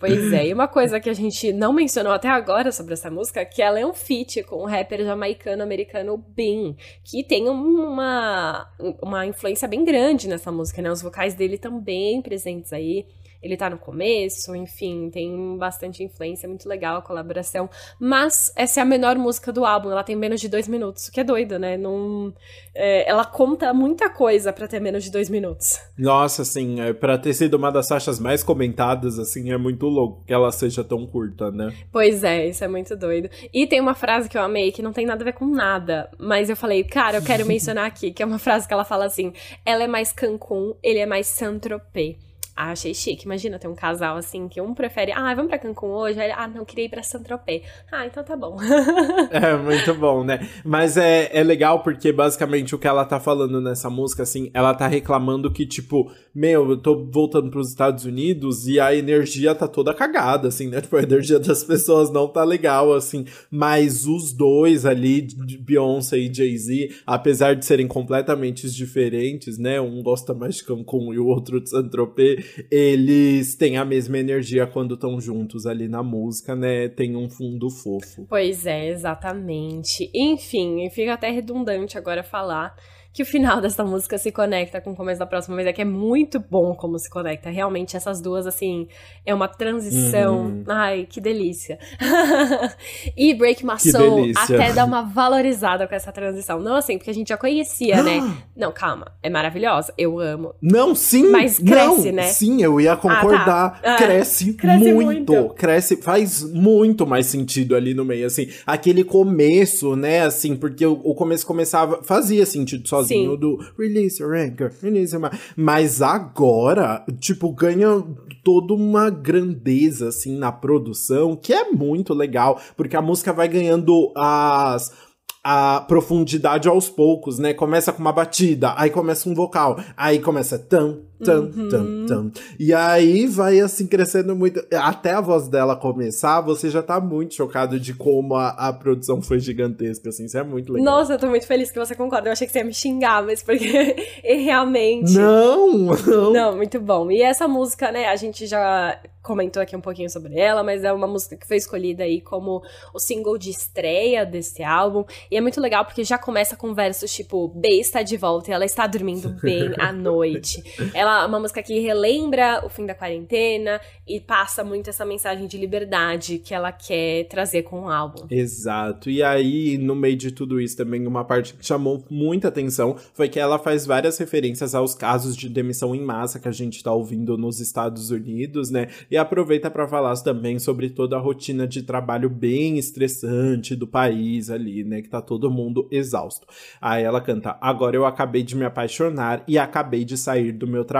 Pois é, e uma coisa que a gente não mencionou até agora sobre essa música, que ela é um feat com o rapper jamaicano-americano Bean, que tem uma, uma influência bem grande nessa música, né? Os vocais dele estão bem presentes aí. Ele tá no começo, enfim, tem bastante influência, é muito legal a colaboração. Mas essa é a menor música do álbum, ela tem menos de dois minutos, o que é doido, né? Não, é, ela conta muita coisa para ter menos de dois minutos. Nossa, assim, é, pra ter sido uma das faixas mais comentadas, assim, é muito louco que ela seja tão curta, né? Pois é, isso é muito doido. E tem uma frase que eu amei que não tem nada a ver com nada, mas eu falei, cara, eu quero mencionar aqui, que é uma frase que ela fala assim: ela é mais Cancún, ele é mais Saint-Tropez. Ah, achei chique. Imagina ter um casal assim que um prefere, ah, vamos pra Cancún hoje. Ah, não, queria ir pra Saint-Tropez. Ah, então tá bom. é muito bom, né? Mas é, é legal porque basicamente o que ela tá falando nessa música, assim, ela tá reclamando que, tipo, meu, eu tô voltando pros Estados Unidos e a energia tá toda cagada, assim, né? Tipo, a energia das pessoas não tá legal, assim. Mas os dois ali, Beyoncé e Jay-Z, apesar de serem completamente diferentes, né? Um gosta mais de Cancún e o outro de Saint-Tropez eles têm a mesma energia quando estão juntos ali na música, né? Tem um fundo fofo. Pois é, exatamente. Enfim, fica até redundante agora falar que o final dessa música se conecta com o começo da próxima, mas é que é muito bom como se conecta. Realmente, essas duas, assim, é uma transição. Uhum. Ai, que delícia. e Break My Soul até dá uma valorizada com essa transição. Não assim, porque a gente já conhecia, né? Não, calma. É maravilhosa. Eu amo. Não, sim. Mas cresce, não, né? Sim, eu ia concordar. Ah, tá. ah, cresce, cresce muito. muito. Cresce, faz muito mais sentido ali no meio, assim. Aquele começo, né, assim, porque o, o começo começava, fazia sentido sozinho Sim. do Release Your Anger, Release Your Mas agora, tipo, ganha toda uma grandeza, assim, na produção, que é muito legal, porque a música vai ganhando as a profundidade aos poucos, né? Começa com uma batida, aí começa um vocal, aí começa tam, tam, uhum. tam, tam. E aí vai assim crescendo muito. Até a voz dela começar, você já tá muito chocado de como a, a produção foi gigantesca, assim. Isso é muito legal. Nossa, eu tô muito feliz que você concorda. Eu achei que você ia me xingar, mas porque realmente. Não, não. Não, muito bom. E essa música, né? A gente já comentou aqui um pouquinho sobre ela, mas é uma música que foi escolhida aí como o single de estreia desse álbum. E é muito legal porque já começa com versos tipo: B está de volta e ela está dormindo bem à noite. Ela é uma música que relembra o fim da quarentena e passa muito essa mensagem de liberdade que ela quer trazer com o álbum. Exato. E aí, no meio de tudo isso, também uma parte que chamou muita atenção foi que ela faz várias referências aos casos de demissão em massa que a gente tá ouvindo nos Estados Unidos, né? E e aproveita para falar também sobre toda a rotina de trabalho bem estressante do país ali, né? Que tá todo mundo exausto. Aí ela canta: Agora eu acabei de me apaixonar e acabei de sair do meu trabalho.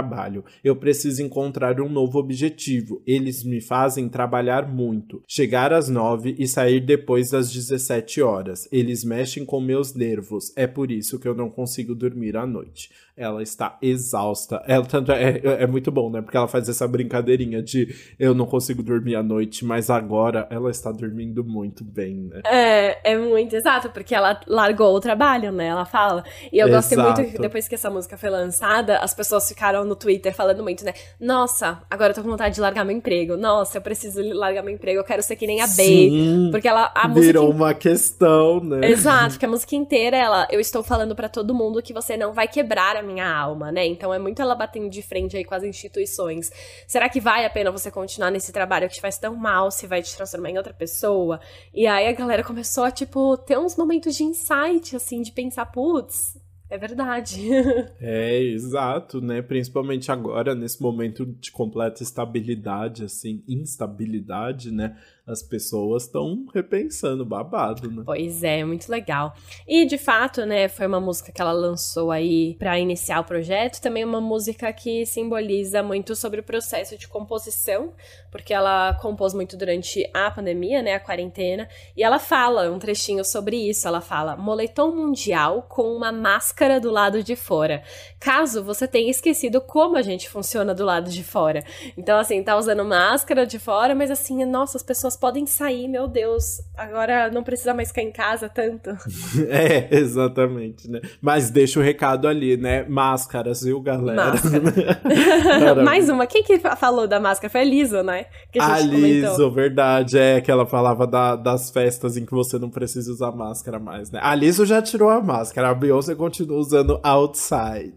Eu preciso encontrar um novo objetivo. Eles me fazem trabalhar muito. Chegar às nove e sair depois das 17 horas. Eles mexem com meus nervos. É por isso que eu não consigo dormir à noite ela está exausta. Ela tanto é, é, é, muito bom, né? Porque ela faz essa brincadeirinha de eu não consigo dormir à noite, mas agora ela está dormindo muito bem, né? É, é muito exato, porque ela largou o trabalho, né? Ela fala. E eu gostei muito que depois que essa música foi lançada, as pessoas ficaram no Twitter falando muito, né? Nossa, agora eu tô com vontade de largar meu emprego. Nossa, eu preciso largar meu emprego, eu quero ser que nem a Sim, porque ela a virou música uma questão, né? Exato, porque a música inteira ela eu estou falando para todo mundo que você não vai quebrar a minha alma, né? Então é muito ela batendo de frente aí com as instituições. Será que vale a pena você continuar nesse trabalho que te faz tão mal, se vai te transformar em outra pessoa? E aí a galera começou a, tipo, ter uns momentos de insight, assim, de pensar, putz, é verdade. é, exato, né? Principalmente agora, nesse momento de completa estabilidade, assim, instabilidade, né? As pessoas estão repensando babado, né? Pois é, muito legal. E de fato, né, foi uma música que ela lançou aí para iniciar o projeto, também uma música que simboliza muito sobre o processo de composição, porque ela compôs muito durante a pandemia, né, a quarentena, e ela fala um trechinho sobre isso, ela fala: "Moletom mundial com uma máscara do lado de fora. Caso você tenha esquecido como a gente funciona do lado de fora. Então assim, tá usando máscara de fora, mas assim, nossa, as pessoas pessoas podem sair, meu Deus, agora não precisa mais ficar em casa tanto. é, exatamente, né? Mas deixa o recado ali, né? Máscaras, viu, galera? Máscara. Mais uma. Quem que falou da máscara? Foi a Liso, né? Que a, a Liso, verdade. É que ela falava da, das festas em que você não precisa usar máscara mais, né? A Liso já tirou a máscara, a Beyoncé continua usando outside.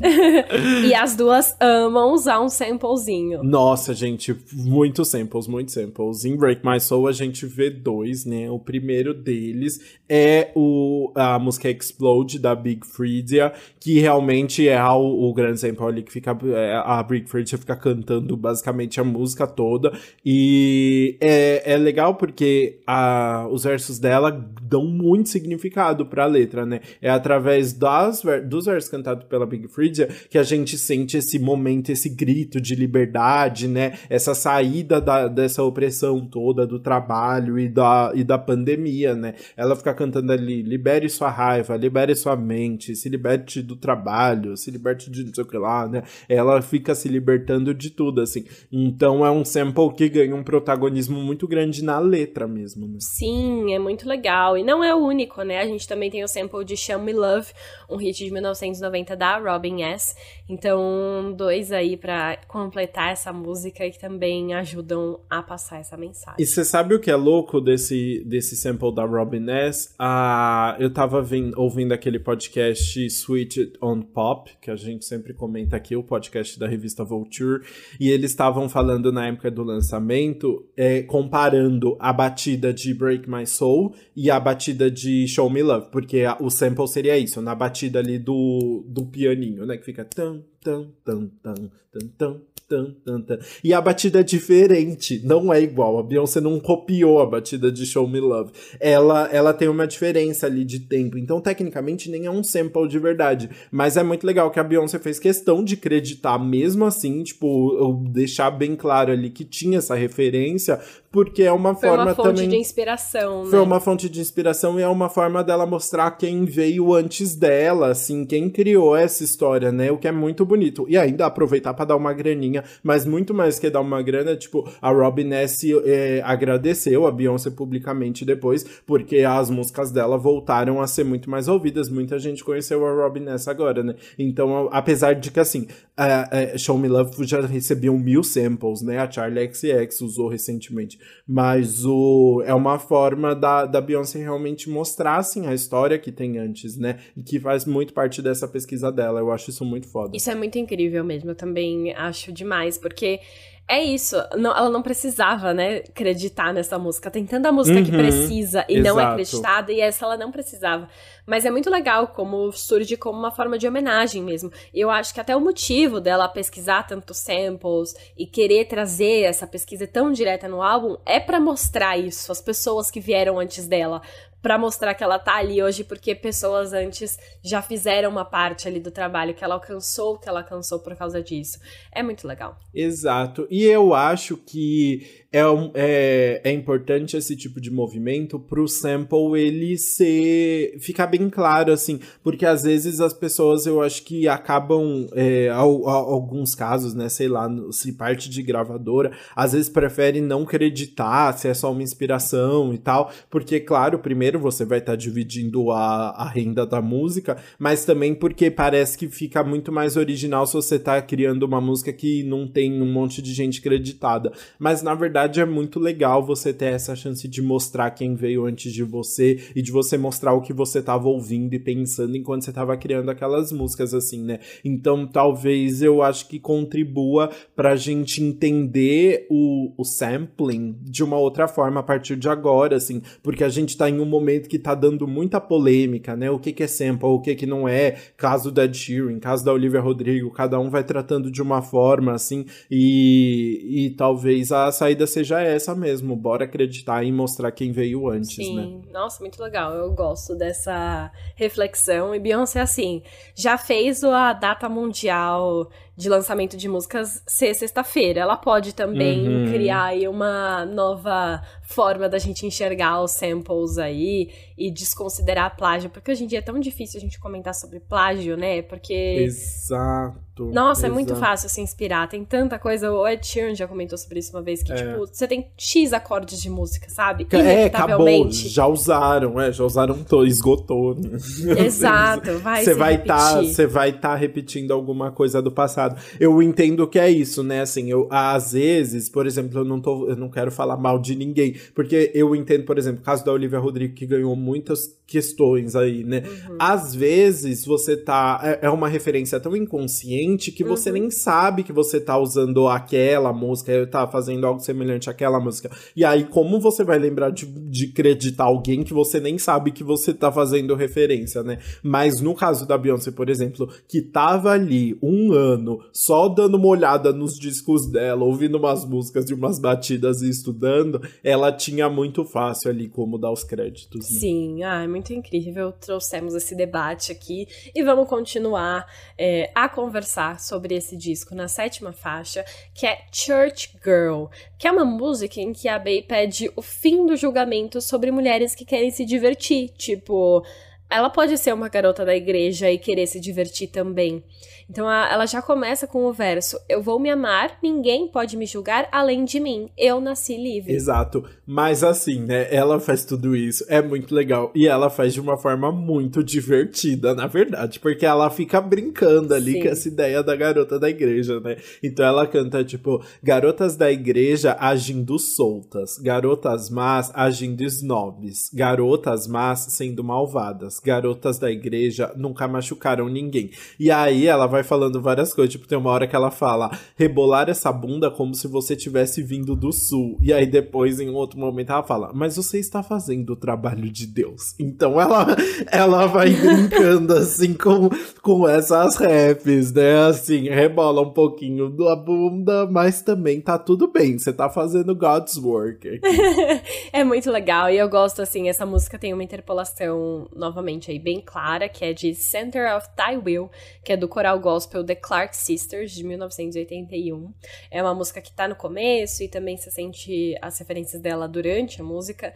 e as duas amam usar um samplezinho. Nossa, gente, muitos samples, muitos samples. Em Break My Soul a gente vê dois, né? O primeiro deles é o, a música Explode da Big Freedia, que realmente é o, o grande sample ali que fica. É, a Big Freedia fica cantando basicamente a música toda. E é, é legal porque a, os versos dela dão muito significado pra letra, né? É através das, dos versos cantados pela Big Freedia que a gente sente esse momento, esse grito de liberdade, né? Essa saída da, dessa opressão toda do trabalho e da, e da pandemia, né? Ela fica cantando ali, libere sua raiva, libere sua mente, se liberte do trabalho, se liberte de não sei o que lá, né? Ela fica se libertando de tudo, assim. Então é um sample que ganha um protagonismo muito grande na letra mesmo, né? Sim, é muito legal. E não é o único, né? A gente também tem o sample de Show Me Love, um hit de 1990 da Robin S. Então, dois aí para completar essa música que também ajudam a passar essa mensagem. E você sabe o que é louco desse, desse sample da Robin S? Ah, eu tava vendo, ouvindo aquele podcast Switch on Pop, que a gente sempre comenta aqui, o podcast da revista Vulture, e eles estavam falando na época do lançamento, é, comparando a batida de Break My Soul e a batida de Show Me Love, porque a, o sample seria isso, na batida ali do, do pianinho, né, que fica tan, tan, tan, tan, tan, tan, tan, tan, tan. E a batida é diferente, não é igual. A Beyoncé não copiou a batida de Show Me Love. Ela, ela tem uma diferença ali de tempo. Então, tecnicamente, nem é um sample de verdade. Mas é muito legal que a Beyoncé fez questão de acreditar, mesmo assim, tipo, deixar bem claro ali que tinha essa referência, porque é uma Foi forma uma fonte também. de inspiração, né? Foi uma fonte de inspiração e é uma forma dela mostrar quem veio antes dela, assim, quem criou essa história, né? O que é muito bonito. E ainda aproveitar para dar uma graninha, mas muito mais que dar uma grana, tipo, a Robin Ness é, agradeceu a Beyoncé publicamente depois, porque as músicas dela voltaram a ser muito mais ouvidas. Muita gente conheceu a Robin Ness agora, né? Então, apesar de que, assim, a, a Show Me Love já recebeu mil samples, né? A Charlie XX usou recentemente. Mas o, é uma forma da, da Beyoncé realmente mostrar, assim, a história que tem antes, né? E que faz muito parte dessa pesquisa dela. Eu acho isso muito foda. Isso é muito incrível mesmo. Eu também acho demais, porque é isso. Não, ela não precisava, né, acreditar nessa música. Tem tanta música Uhum, que precisa e não é exato. acreditada, e essa ela não precisava. Mas é muito legal como surge como uma forma de homenagem mesmo. E eu acho que até o motivo dela pesquisar tantos samples e querer trazer essa pesquisa tão direta no álbum é pra mostrar isso, as pessoas que vieram antes dela. Pra mostrar que ela tá ali hoje, porque pessoas antes já fizeram uma parte ali do trabalho, que ela alcançou que ela alcançou por causa disso. É muito legal. Exato. E eu acho que é, é, é importante esse tipo de movimento pro sample ele ser. ficar bem claro, assim. Porque às vezes as pessoas eu acho que acabam. É, al- alguns casos, né? Sei lá, se parte de gravadora, às vezes prefere não acreditar se é só uma inspiração e tal. Porque, claro, primeiro você vai estar dividindo a, a renda da música, mas também porque parece que fica muito mais original se você tá criando uma música que não tem um monte de gente acreditada. Mas na verdade é muito legal você ter essa chance de mostrar quem veio antes de você e de você mostrar o que você tava ouvindo e pensando enquanto você tava criando aquelas músicas assim, né? Então talvez eu acho que contribua pra gente entender o, o sampling de uma outra forma a partir de agora, assim, porque a gente tá em um momento que tá dando muita polêmica, né? O que que é sample, o que que não é, caso da Sheeran, caso da Olivia Rodrigo, cada um vai tratando de uma forma, assim, e, e talvez a saída seja essa mesmo, bora acreditar e mostrar quem veio antes, Sim, né? nossa, muito legal. Eu gosto dessa reflexão. E Beyoncé, assim, já fez a data mundial de lançamento de músicas ser sexta-feira. Ela pode também Uhum. criar aí uma nova forma da gente enxergar os samples aí e desconsiderar plágio, porque hoje em dia é tão difícil a gente comentar sobre plágio, né? Porque. Exato. Nossa, exato. é muito fácil se inspirar. Tem tanta coisa. O Ed Sheeran já comentou sobre isso uma vez, que, É. tipo, você tem X acordes de música, sabe? É, acabou. Já usaram, é, já usaram todo, esgotou. Né? Exato, vai Você vai tá, repetir. você vai estar repetindo alguma coisa do passado. Eu entendo que é isso, né? Assim, eu às vezes, por exemplo, eu não tô, eu não quero falar mal de ninguém, porque eu entendo, por exemplo, o caso da Olivia Rodrigo que ganhou muitas questões aí, né? Uhum. Às vezes você tá é, é uma referência tão inconsciente que você Uhum. nem sabe que você tá usando aquela música, tá fazendo algo semelhante àquela música. E aí como você vai lembrar de, de creditar alguém que você nem sabe que você tá fazendo referência, né? Mas no caso da Beyoncé, por exemplo, que tava ali um ano só dando uma olhada nos discos dela, ouvindo umas músicas de umas batidas e estudando, ela tinha muito fácil ali como dar os créditos. Né? Sim, ah, é muito incrível. Trouxemos esse debate aqui e vamos continuar é, a conversar sobre esse disco na sétima faixa, que é Church Girl, que é uma música em que a Bey pede o fim do julgamento sobre mulheres que querem se divertir. Tipo, ela pode ser uma garota da igreja e querer se divertir também. Então a- ela já começa com o verso: Eu vou me amar, ninguém pode me julgar além de mim. Eu nasci livre. Exato. Mas assim, né? Ela faz tudo isso, é muito legal. E ela faz de uma forma muito divertida, na verdade. Porque ela fica brincando ali Sim. com essa ideia da garota da igreja, né? Então ela canta, tipo, garotas da igreja agindo soltas, garotas más agindo snobs, garotas más sendo malvadas, garotas da igreja nunca machucaram ninguém. E aí ela vai falando várias coisas, tipo, tem uma hora que ela fala, rebolar essa bunda como se você tivesse vindo do sul. E aí depois, em outro momento, ela fala, mas você está fazendo o trabalho de Deus. Então ela, ela vai brincando, assim, com, com essas raps, né? Assim, rebola um pouquinho da bunda, mas também tá tudo bem, você tá fazendo God's work. É muito legal e eu gosto assim, essa música tem uma interpolação novamente aí bem clara, que é de Center of Thy Will, que é do coral gospel The Clark Sisters de 1981. É uma música que tá no começo e também se sente as referências dela durante a música.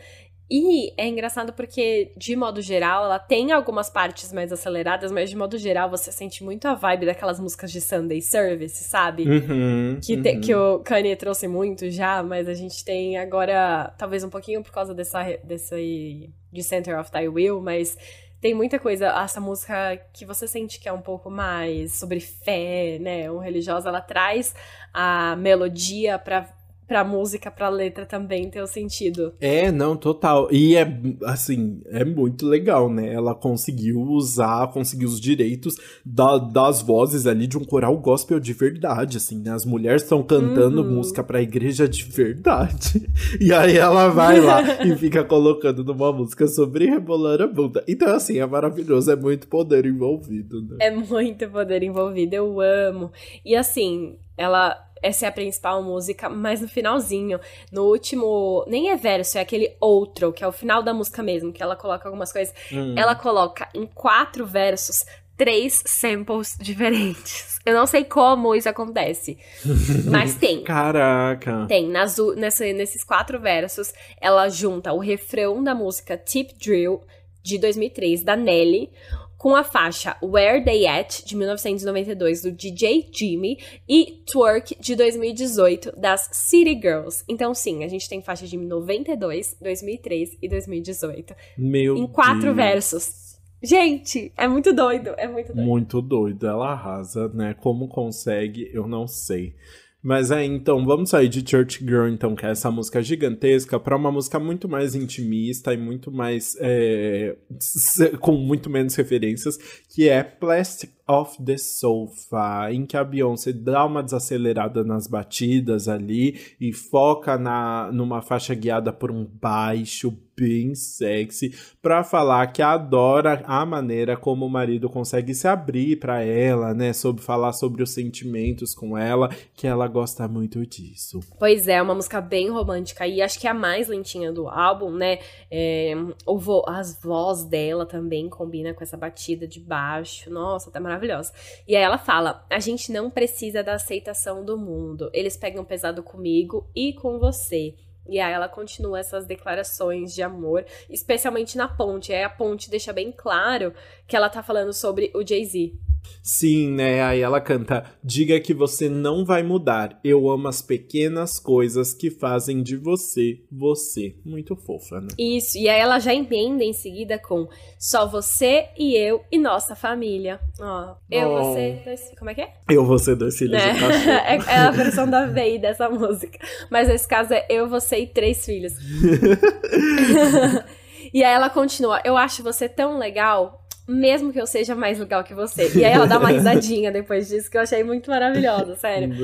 E é engraçado porque, de modo geral, ela tem algumas partes mais aceleradas, mas de modo geral você sente muito a vibe daquelas músicas de Sunday Service, sabe? Uhum, Que, te- uhum. que o Kanye trouxe muito já, mas a gente tem agora, talvez um pouquinho por causa dessa, dessa de Center of Thy Will, mas tem muita coisa, essa música que você sente que é um pouco mais sobre fé, né, um religiosa, ela traz a melodia pra, pra música, pra letra também ter o sentido. É, não, total. E é, assim, é muito legal, né? Ela conseguiu usar, conseguiu os direitos da- das vozes ali de um coral gospel de verdade, assim, né? As mulheres estão cantando Uhum. música pra igreja de verdade. E aí ela vai lá e fica colocando numa música sobre rebolar a bunda. Então, assim, é maravilhoso, é muito poder envolvido, né? É muito poder envolvido, eu amo. E assim, ela. Essa é a principal música, mas no finalzinho, no último. Nem é verso, é aquele outro, que é o final da música mesmo, que ela coloca algumas coisas. Hum. Ela coloca em quatro versos três samples diferentes. Eu não sei como isso acontece, mas tem. Caraca. Tem, nas, nessa- nesses quatro versos, ela junta o refrão da música Tip Drill, de 2003, da Nelly, com a faixa Where They At, de 1992, do DJ Jimmy, e Twerk, de 2018, das City Girls. Então, sim, a gente tem faixa de 92, 2003 e 2018, Meu em quatro Deus. versos. Gente, é muito doido, é muito doido. Muito doido, ela arrasa, né? Como consegue, eu não sei. Mas é, então, vamos sair de Church Girl, então, que é essa música gigantesca, pra uma música muito mais intimista e muito mais. é, com muito menos referências, que é Plastic of the Sofa, em que a Beyoncé dá uma desacelerada nas batidas ali e foca na, numa faixa guiada por um baixo bem sexy pra falar que adora a maneira como o marido consegue se abrir pra ela, né, sobre falar sobre os sentimentos com ela, que ela gosta muito disso. Pois é, uma música bem romântica e acho que é a mais lentinha do álbum, né? É, o vo- as voz dela também combina com essa batida de baixo. Nossa, tá maravilhosa. E aí ela fala: a gente não precisa da aceitação do mundo. Eles pegam pesado comigo e com você. E aí ela continua essas declarações de amor, especialmente na ponte. Aí a ponte deixa bem claro que ela tá falando sobre o Jay-Z. Sim, né? Aí ela canta: Diga que você não vai mudar. Eu amo as pequenas coisas que fazem de você você. Muito fofa, né? Isso, e aí ela já emenda em seguida com Só você e eu e nossa família. Ó, eu, Oh. você, dois. Como é que é? Eu ser dois filhos Né? é, é a versão da VI dessa música. Mas nesse caso é eu, você e três filhos. e aí ela continua: Eu acho você tão legal. Mesmo que eu seja mais legal que você. E aí ela dá uma risadinha depois disso, que eu achei muito maravilhosa, sério.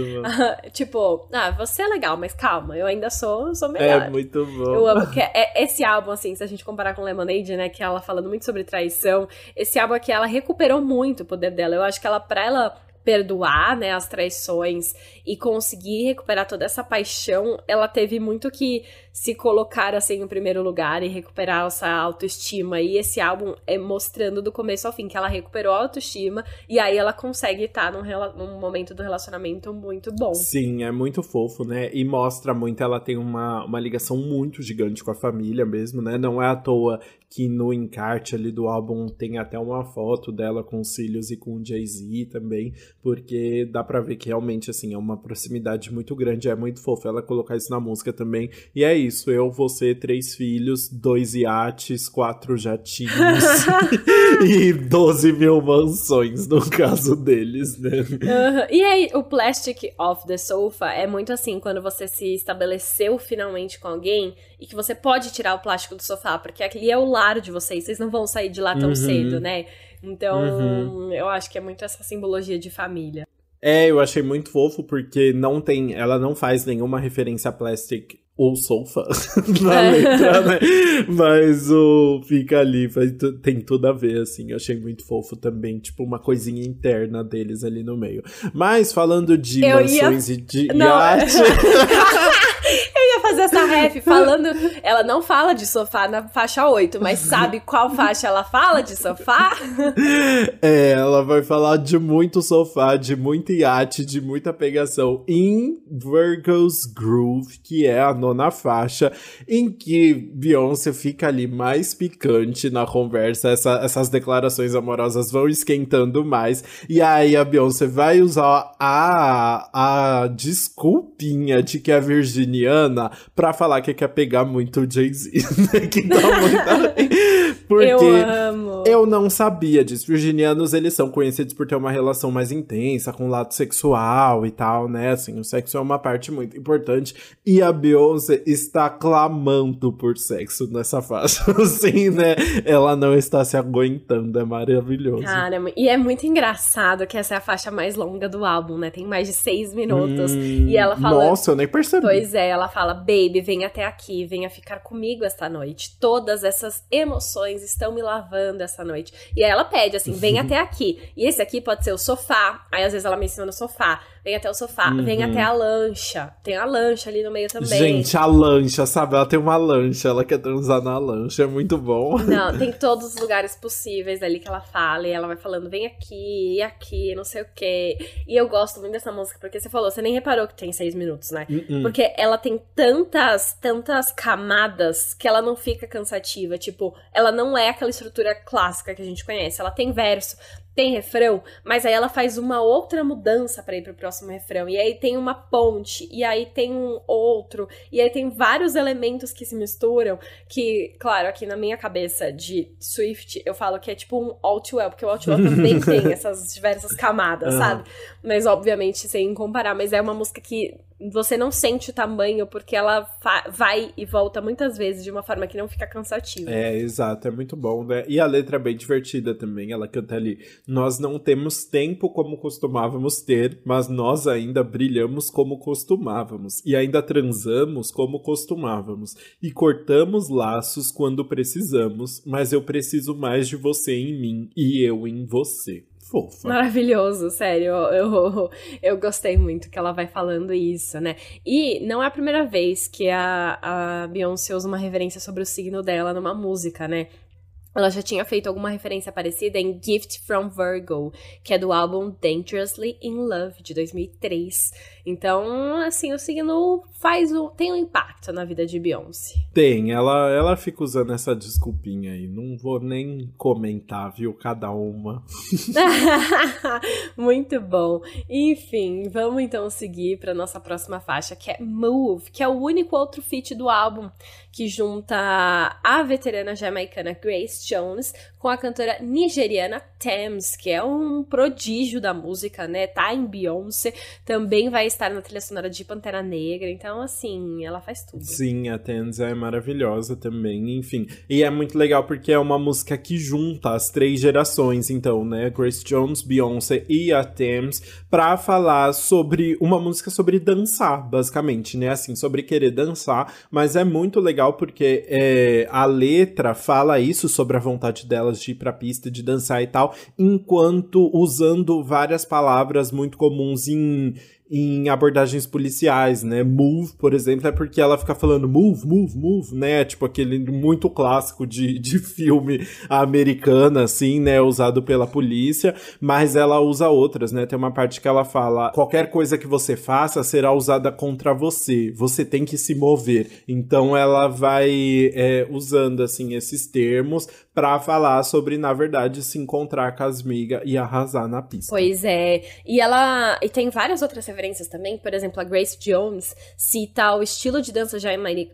tipo, ah, você é legal, mas calma, eu ainda sou, sou melhor. É muito bom. Eu amo que é, esse álbum, assim, se a gente comparar com Lemonade, né, que ela falando muito sobre traição, esse álbum aqui, ela recuperou muito o poder dela. Eu acho que ela, pra ela perdoar, né, as traições e conseguir recuperar toda essa paixão, ela teve muito que se colocar, assim, em primeiro lugar e recuperar essa autoestima. E esse álbum é mostrando do começo ao fim que ela recuperou a autoestima e aí ela consegue estar num, rela- num momento do relacionamento muito bom. Sim, é muito fofo, né? E mostra muito, ela tem uma, uma ligação muito gigante com a família mesmo, né? Não é à toa que no encarte ali do álbum tem até uma foto dela com os cílios e com o Jay-Z também, porque dá pra ver que realmente, assim, é uma proximidade muito grande, é muito fofo ela colocar isso na música também. E é isso, eu, você, três filhos, dois iates, quatro jatinhos e 12 mil mansões, no caso deles, né? E aí, o Plastic off the Sofa é muito assim, quando você se estabeleceu finalmente com alguém e que você pode tirar o plástico do sofá, porque aquele é o lar de vocês, vocês não vão sair de lá tão Uhum. cedo, né? Então, Uhum. eu acho que é muito essa simbologia de família. É, eu achei muito fofo porque não tem, ela não faz nenhuma referência a plastic ou sofa na É. letra, né? Mas o fica ali, tem tudo a ver, assim. Eu achei muito fofo também, tipo uma coisinha interna deles ali no meio. Mas falando de Eu ia- mansões e de Não, iate, ia fazer essa ref falando. Ela não fala de sofá na faixa 8, mas sabe qual faixa ela fala de sofá? é, ela vai falar de muito sofá, de muito iate, de muita pegação em Virgo's Groove, que é a nona faixa, em que Beyoncé fica ali mais picante na conversa, essa- essas declarações amorosas vão esquentando mais, e aí a Beyoncé vai usar a, a desculpinha de que é virginiana pra falar que quer pegar muito o Jay-Z, né? que tá muito... Porque... Eu não sabia disso. Virginianos, eles são conhecidos por ter uma relação mais intensa com o lado sexual e tal, né? Assim, o sexo é uma parte muito importante. E a Beyoncé está clamando por sexo nessa faixa. Assim, né? Ela não está se aguentando. É maravilhoso. Cara, e é muito engraçado que essa é a faixa mais longa do álbum, né? Tem mais de seis minutos. Hum, e ela fala. Nossa, eu nem percebi. Pois é, ela fala: Baby, vem até aqui, venha ficar comigo esta noite. Todas essas emoções estão me lavando essa noite. E aí ela pede assim: vem até aqui. E esse aqui pode ser o sofá. Aí às vezes ela menciona o sofá. Vem até o sofá, vem Uhum. até a lancha. Tem a lancha ali no meio também. Gente, a lancha, sabe? Ela tem uma lancha, ela quer transar na lancha, é muito bom. Não, tem todos os lugares possíveis ali que ela fala. E ela vai falando, vem aqui, e aqui, não sei o quê. E eu gosto muito dessa música, porque você falou, você nem reparou que tem seis minutos, né? Hum. Porque ela tem tantas, tantas camadas que ela não fica cansativa. Tipo, ela não é aquela estrutura clássica que a gente conhece. Ela tem verso, tem refrão, mas aí ela faz uma outra mudança pra ir pro próximo refrão. E aí tem uma ponte, e aí tem um outro, e aí tem vários elementos que se misturam. Que, claro, aqui na minha cabeça de Swift, eu falo que é tipo um all well, porque o all well também tem essas diversas camadas, Aham. sabe? Mas obviamente sem comparar. Mas é uma música que você não sente o tamanho porque ela vai e volta muitas vezes de uma forma que não fica cansativa. É, exato, é muito bom, né? E a letra é bem divertida também. Ela canta ali: Nós não temos tempo como costumávamos ter, mas nós ainda brilhamos como costumávamos. E ainda transamos como costumávamos. E cortamos laços quando precisamos, mas eu preciso mais de você em mim e eu em você. Fofa. Maravilhoso, sério. Eu, eu, eu gostei muito que ela vai falando isso, né? E não é a primeira vez que a, a Beyoncé usa uma referência sobre o signo dela numa música, né? Ela já tinha feito alguma referência parecida em Gift from Virgo, que é do álbum Dangerously in Love, de 2003. Então, assim, o signo faz o, tem um impacto na vida de Beyoncé. Tem, ela, ela fica usando essa desculpinha aí. Não vou nem comentar, viu? Cada uma. Muito bom. Enfim, vamos então seguir para nossa próxima faixa, que é Move, que é o único outro feat do álbum que junta a veterana jamaicana Grace Jones com a cantora nigeriana Thames, que é um prodígio da música, né? Tá em Beyoncé, também vai estar na trilha sonora de Pantera Negra, então assim, ela faz tudo. Sim, a Thames é maravilhosa também, enfim. E é muito legal porque é uma música que junta as três gerações, então, né? Grace Jones, Beyoncé e a Thames, pra falar sobre uma música sobre dançar, basicamente, né? Assim, sobre querer dançar, mas é muito legal porque é, a letra fala isso sobre a vontade dela de ir pra pista, de dançar e tal, enquanto usando várias palavras muito comuns em em abordagens policiais, né? Move, por exemplo, é porque ela fica falando move, move, move, né? Tipo aquele muito clássico de, de filme americano, assim, né? Usado pela polícia, mas ela usa outras, né? Tem uma parte que ela fala: qualquer coisa que você faça será usada contra você, você tem que se mover. Então ela vai é, usando, assim, esses termos para falar sobre, na verdade, se encontrar com as migas e arrasar na pista. Pois é. E ela. E tem várias outras também. Por exemplo, a Grace Jones cita o estilo de dança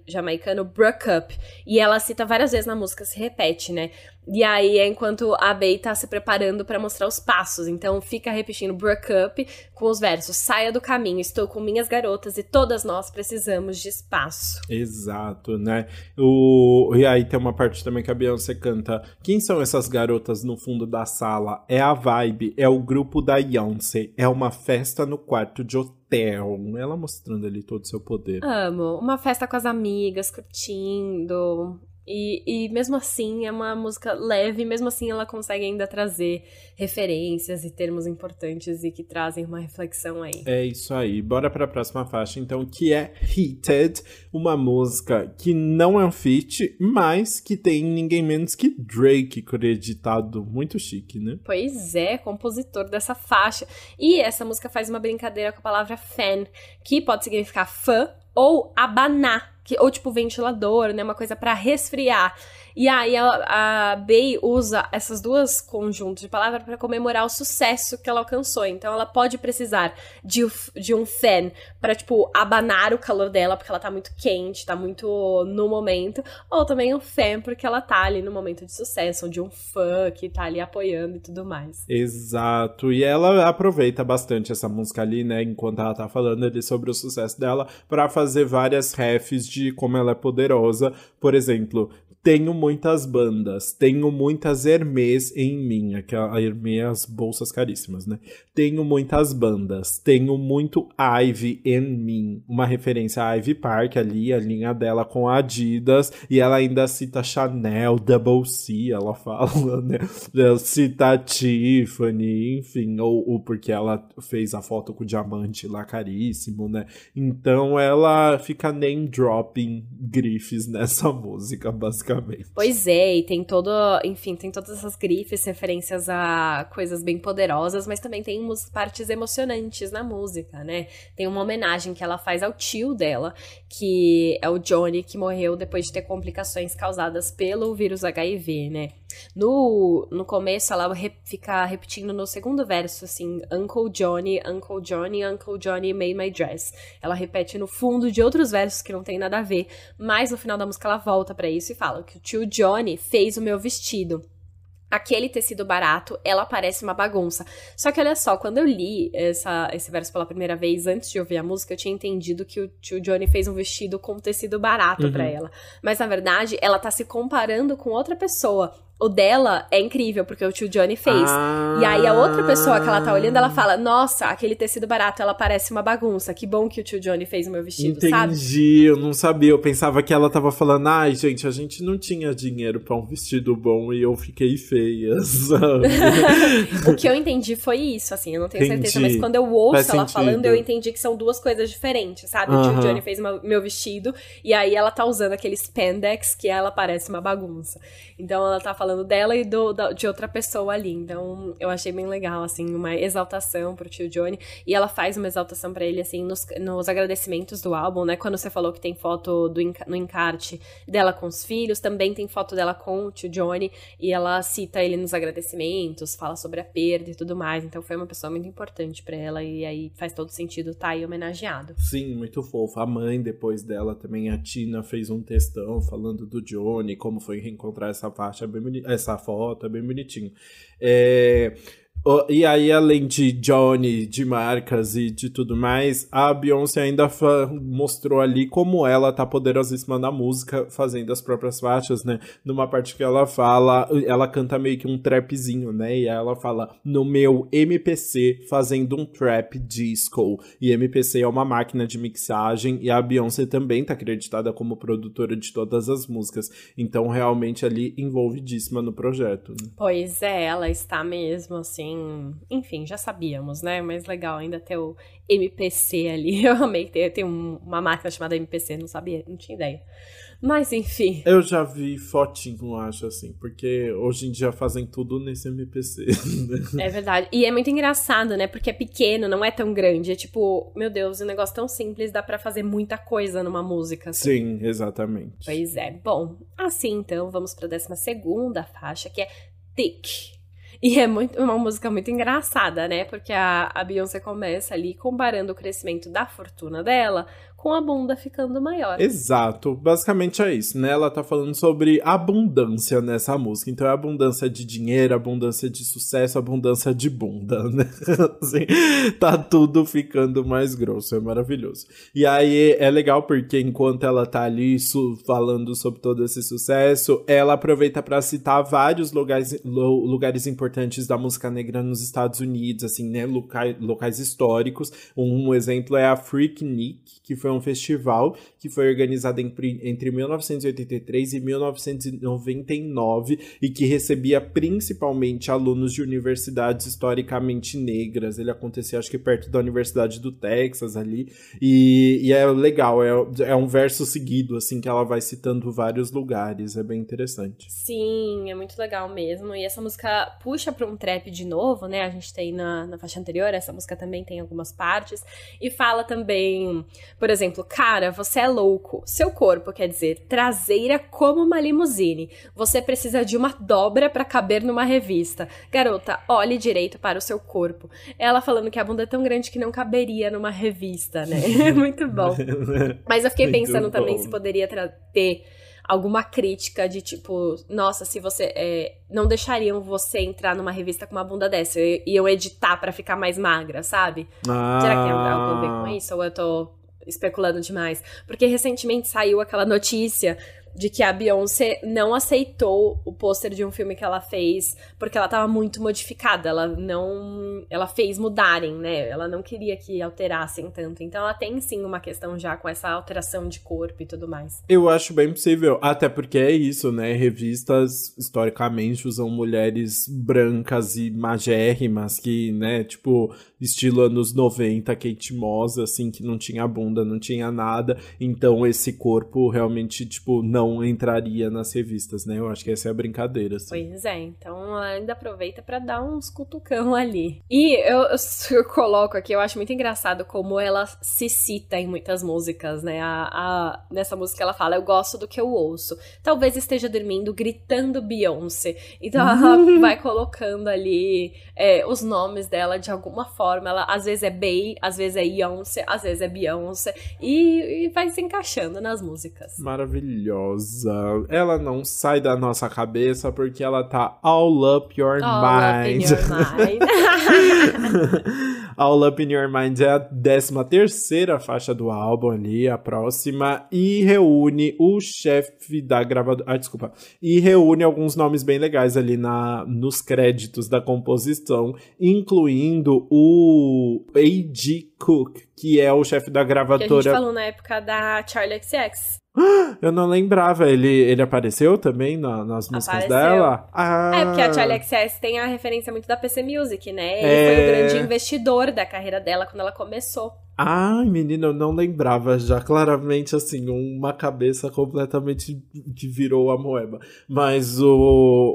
jamaicano Brook Up. E ela cita várias vezes na música, se repete, né? E aí é enquanto a Bey tá se preparando para mostrar os passos. Então fica repetindo Brook Up com os versos: Saia do caminho, estou com minhas garotas e todas nós precisamos de espaço. Exato, né? O... E aí tem uma parte também que a Beyoncé canta: Quem são essas garotas no fundo da sala? É a vibe, é o grupo da Beyoncé, é uma festa no quarto de hotel. Ela mostrando ali todo o seu poder. Amo. Uma festa com as amigas, curtindo e, e mesmo assim é uma música leve, mesmo assim ela consegue ainda trazer referências e termos importantes e que trazem uma reflexão aí. É isso aí. Bora para a próxima faixa então, que é Heated, uma música que não é um feat, mas que tem ninguém menos que Drake creditado, muito chique, né? Pois é, compositor dessa faixa. E essa música faz uma brincadeira com a palavra fan, que pode significar fã ou abanar que, ou tipo ventilador, né? Uma coisa para resfriar. E aí a, a Bey usa essas duas conjuntos de palavras para comemorar o sucesso que ela alcançou. Então ela pode precisar de, de um fan para tipo abanar o calor dela porque ela tá muito quente, tá muito no momento, ou também um fan porque ela tá ali no momento de sucesso, ou de um fã que tá ali apoiando e tudo mais. Exato. E ela aproveita bastante essa música ali, né, enquanto ela tá falando ali sobre o sucesso dela para fazer várias refs de como ela é poderosa. Por exemplo, tenho muitas bandas, tenho muitas Hermès em mim, aquela Hermès as bolsas caríssimas, né? Tenho muitas bandas, tenho muito Ivy em mim, uma referência a Ivy Park ali, a linha dela com a Adidas, e ela ainda cita Chanel, Double C, ela fala, né? Ela cita Tiffany, enfim, ou, ou porque ela fez a foto com o diamante lá caríssimo, né? Então ela fica name dropping grifes nessa música, basicamente basicamente. Pois é, e tem todo, enfim, tem todas essas grifes, referências a coisas bem poderosas, mas também tem partes emocionantes na música, né? Tem uma homenagem que ela faz ao tio dela, que é o Johnny, que morreu depois de ter complicações causadas pelo vírus HIV, né? No, no começo, ela re, fica repetindo no segundo verso, assim, Uncle Johnny, Uncle Johnny, Uncle Johnny made my dress. Ela repete no fundo de outros versos que não tem nada a ver, mas no final da música ela volta para isso e fala que o tio Johnny fez o meu vestido aquele tecido barato, ela parece uma bagunça. Só que olha só, quando eu li essa, esse verso pela primeira vez, antes de ouvir a música, eu tinha entendido que o tio Johnny fez um vestido com tecido barato uhum. para ela. Mas na verdade, ela tá se comparando com outra pessoa. O dela é incrível, porque o tio Johnny fez. Ah. E aí a outra pessoa que ela tá olhando, ela fala: Nossa, aquele tecido barato, ela parece uma bagunça. Que bom que o tio Johnny fez o meu vestido, Entendi, sabe? Entendi, eu não sabia. Eu pensava que ela tava falando: Ai, gente, a gente não tinha dinheiro para um vestido bom e eu fiquei feia, sabe? o que eu entendi foi isso, assim, eu não tenho entendi. certeza, mas quando eu ouço Faz ela sentido. falando, eu entendi que são duas coisas diferentes, sabe? O tio Johnny fez o meu vestido e aí ela tá usando aquele spandex que ela parece uma bagunça. Então ela tá falando falando dela e do, da, de outra pessoa ali. Então, eu achei bem legal, assim, uma exaltação pro tio Johnny. E ela faz uma exaltação para ele, assim, nos, nos agradecimentos do álbum, né? Quando você falou que tem foto do, no encarte dela com os filhos, também tem foto dela com o tio Johnny. E ela cita ele nos agradecimentos, fala sobre a perda e tudo mais. Então, foi uma pessoa muito importante para ela. E aí faz todo sentido estar tá aí homenageado. Sim, muito fofo. A mãe, depois dela, também, a Tina, fez um textão falando do Johnny, como foi reencontrar essa faixa, bem essa foto, é bem bonitinho. É, e aí, além de Johnny, de marcas e de tudo mais, a Beyoncé ainda mostrou ali como ela tá poderosíssima na música, fazendo as próprias faixas, né? Numa parte que ela fala, ela canta meio que um trapzinho, né? E ela fala, no meu MPC, fazendo um trap disco. E MPC é uma máquina de mixagem, e a Beyoncé também tá acreditada como produtora de todas as músicas. Então, realmente, ali, envolvidíssima no projeto. Né? Pois é, ela está mesmo, assim enfim, já sabíamos, né? Mas legal ainda ter o MPC ali. Eu amei ter, ter uma máquina chamada MPC, não sabia, não tinha ideia. Mas enfim. Eu já vi fotinho, acho assim, porque hoje em dia fazem tudo nesse MPC. Né? É verdade. E é muito engraçado, né? Porque é pequeno, não é tão grande. É tipo, meu Deus, um negócio tão simples dá para fazer muita coisa numa música. Assim. Sim, exatamente. Pois é. Bom, assim então, vamos pra 12 segunda faixa, que é Thick. E é muito, uma música muito engraçada, né? Porque a, a Beyoncé começa ali comparando o crescimento da fortuna dela com a bunda ficando maior. Exato, basicamente é isso, né? Ela tá falando sobre abundância nessa música. Então é abundância de dinheiro, abundância de sucesso, abundância de bunda, né? assim, tá tudo ficando mais grosso, é maravilhoso. E aí é legal porque enquanto ela tá ali falando sobre todo esse sucesso, ela aproveita para citar vários lugares, lugares importantes da música negra nos Estados Unidos, assim, né? Locais, locais históricos. Um, um exemplo é a Freaknik, que foi um festival que foi organizado entre, entre 1983 e 1999 e que recebia principalmente alunos de universidades historicamente negras. Ele acontecia, acho que perto da Universidade do Texas ali. E, e é legal, é, é um verso seguido, assim, que ela vai citando vários lugares. É bem interessante. Sim, é muito legal mesmo. E essa música puxa para um trap de novo, né? A gente tem na, na faixa anterior, essa música também tem algumas partes. E fala também por exemplo, cara, você é louco. Seu corpo, quer dizer, traseira como uma limusine. Você precisa de uma dobra para caber numa revista. Garota, olhe direito para o seu corpo. Ela falando que a bunda é tão grande que não caberia numa revista, né? Muito bom. Mas eu fiquei pensando também se poderia ter alguma crítica de tipo, nossa, se você. É, não deixariam você entrar numa revista com uma bunda dessa. E eu editar para ficar mais magra, sabe? Ah. Será que tem algo a ver com isso? Ou eu tô especulando demais. Porque recentemente saiu aquela notícia de que a Beyoncé não aceitou o pôster de um filme que ela fez porque ela tava muito modificada. Ela não. Ela fez mudarem, né? Ela não queria que alterassem tanto. Então ela tem sim uma questão já com essa alteração de corpo e tudo mais. Eu acho bem possível. Até porque é isso, né? Revistas historicamente usam mulheres brancas e magérrimas que, né, tipo, estilo anos 90, Kate Moss, assim, que não tinha bunda, não tinha nada. Então esse corpo realmente, tipo, não não entraria nas revistas, né? Eu acho que essa é a brincadeira. Assim. Pois é, então ainda aproveita para dar uns cutucão ali. E eu, eu, coloco aqui, eu acho muito engraçado como ela se cita em muitas músicas, né? A, a, nessa música ela fala, eu gosto do que eu ouço. Talvez esteja dormindo gritando Beyoncé. Então ela vai colocando ali é, os nomes dela de alguma forma. Ela às vezes é Bey, às vezes é Beyoncé, às vezes é Beyoncé. E, e vai se encaixando nas músicas. Maravilhosa maravilhosa. Ela não sai da nossa cabeça porque ela tá all up your all mind. Up your mind. all up in your mind é a 13 terceira faixa do álbum ali, a próxima, e reúne o chefe da gravadora. Ah, desculpa. E reúne alguns nomes bem legais ali na, nos créditos da composição, incluindo o A.G. Cook, que é o chefe da gravadora. Que a gente falou na época da Charlie XX. Eu não lembrava, ele, ele apareceu também na, nas músicas apareceu. dela? Ah. É, porque a Charlie XS tem a referência muito da PC Music, né? Ele é... foi o grande investidor da carreira dela quando ela começou. Ai, menina, eu não lembrava já. Claramente, assim, uma cabeça completamente que virou a moeba. Mas o,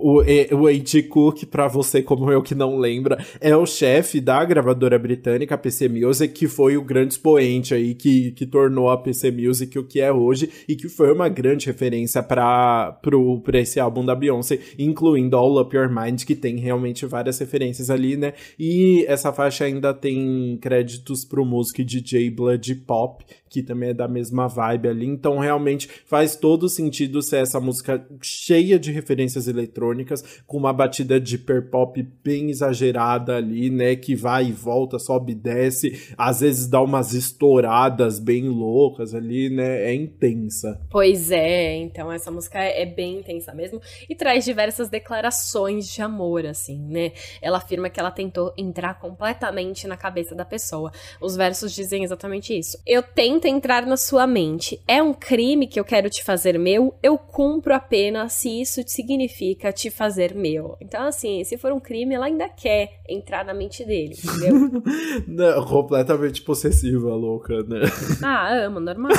o, o A.T. Cook, pra você como eu que não lembra, é o chefe da gravadora britânica, PC Music, que foi o grande expoente aí, que, que tornou a PC Music o que é hoje, e que foi uma grande referência pra, pro, pra esse álbum da Beyoncé, incluindo All Up Your Mind, que tem realmente várias referências ali, né? E essa faixa ainda tem créditos pro músico DJ Blood Pop, que também é da mesma vibe ali. Então, realmente faz todo sentido ser essa música cheia de referências eletrônicas, com uma batida de hyper pop bem exagerada ali, né? Que vai e volta, sobe e desce, às vezes dá umas estouradas bem loucas ali, né? É intensa. Pois é, então essa música é bem intensa mesmo e traz diversas declarações de amor, assim, né? Ela afirma que ela tentou entrar completamente na cabeça da pessoa. Os versos dizem exatamente isso. Eu tento entrar na sua mente. É um crime que eu quero te fazer meu? Eu cumpro a pena se isso significa te fazer meu. Então, assim, se for um crime, ela ainda quer entrar na mente dele, entendeu? Não, completamente possessiva, louca, né? Ah, amo, normal.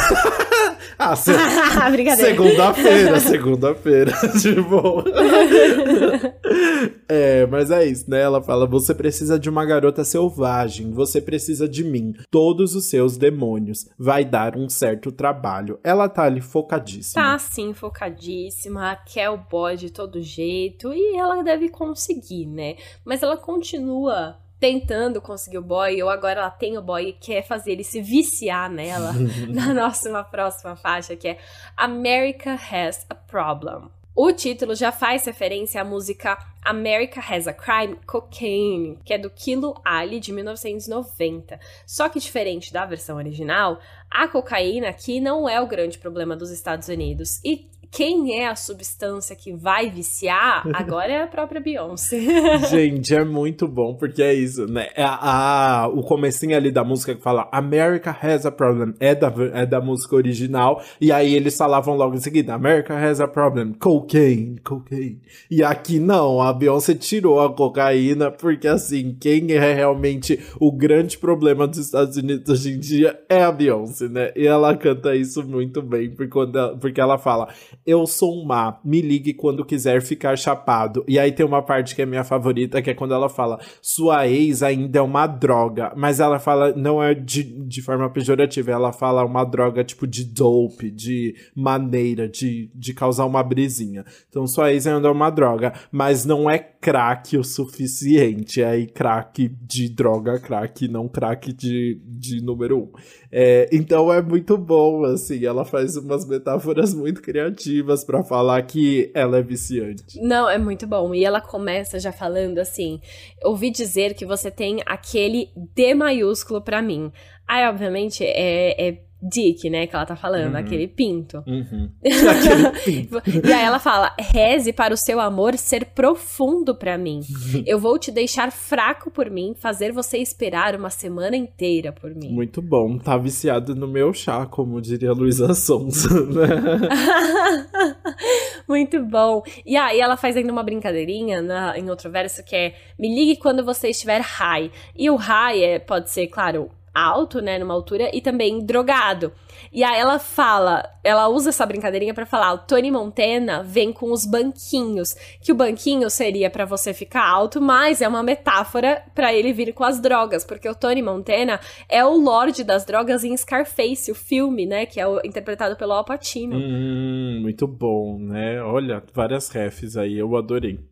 ah, se... segunda-feira, segunda-feira, de boa. é, mas é isso, né? Ela fala: você precisa de uma garota selvagem, você precisa de mim, todos os seus demônios. Vai dar um certo trabalho. Ela tá ali focadíssima. Tá sim, focadíssima, quer o boy de todo jeito e ela deve conseguir, né? Mas ela continua tentando conseguir o boy, ou agora ela tem o boy e quer fazer ele se viciar nela na nossa próxima faixa, que é America Has a Problem. O título já faz referência à música America Has a Crime Cocaine, que é do Kilo Ali de 1990. Só que diferente da versão original, a cocaína aqui não é o grande problema dos Estados Unidos. E quem é a substância que vai viciar, agora é a própria Beyoncé. Gente, é muito bom, porque é isso, né? É a, a, o comecinho ali da música que fala America has a problem é da, é da música original, e aí eles falavam logo em seguida, America has a problem, cocaine, cocaine. E aqui não, a Beyoncé tirou a cocaína, porque assim, quem é realmente o grande problema dos Estados Unidos hoje em dia é a Beyoncé, né? E ela canta isso muito bem, porque, ela, porque ela fala eu sou um má, me ligue quando quiser ficar chapado. E aí tem uma parte que é minha favorita, que é quando ela fala, sua ex ainda é uma droga. Mas ela fala, não é de, de forma pejorativa, ela fala uma droga tipo de dope, de maneira, de, de causar uma brisinha. Então sua ex ainda é uma droga, mas não é crack o suficiente. É aí crack de droga, crack, não crack de, de número um. É, então é muito bom, assim, ela faz umas metáforas muito criativas para falar que ela é viciante. Não, é muito bom. E ela começa já falando assim: ouvi dizer que você tem aquele D maiúsculo para mim. Aí, obviamente, é, é Dick, né, que ela tá falando, uhum. aquele pinto. Uhum. aquele pinto. e aí ela fala: reze para o seu amor ser profundo para mim. Eu vou te deixar fraco por mim, fazer você esperar uma semana inteira por mim. Muito bom, tá viciado no meu chá, como diria Luísa Sonza, né? Muito bom. E aí ela faz ainda uma brincadeirinha na, em outro verso que é: me ligue quando você estiver high. E o high é, pode ser, claro, alto, né, numa altura, e também drogado. E aí ela fala, ela usa essa brincadeirinha para falar, o Tony Montana vem com os banquinhos, que o banquinho seria para você ficar alto, mas é uma metáfora para ele vir com as drogas, porque o Tony Montana é o lorde das drogas em Scarface, o filme, né, que é o, interpretado pelo Al Pacino. Hum, muito bom, né? Olha, várias refs aí, eu adorei.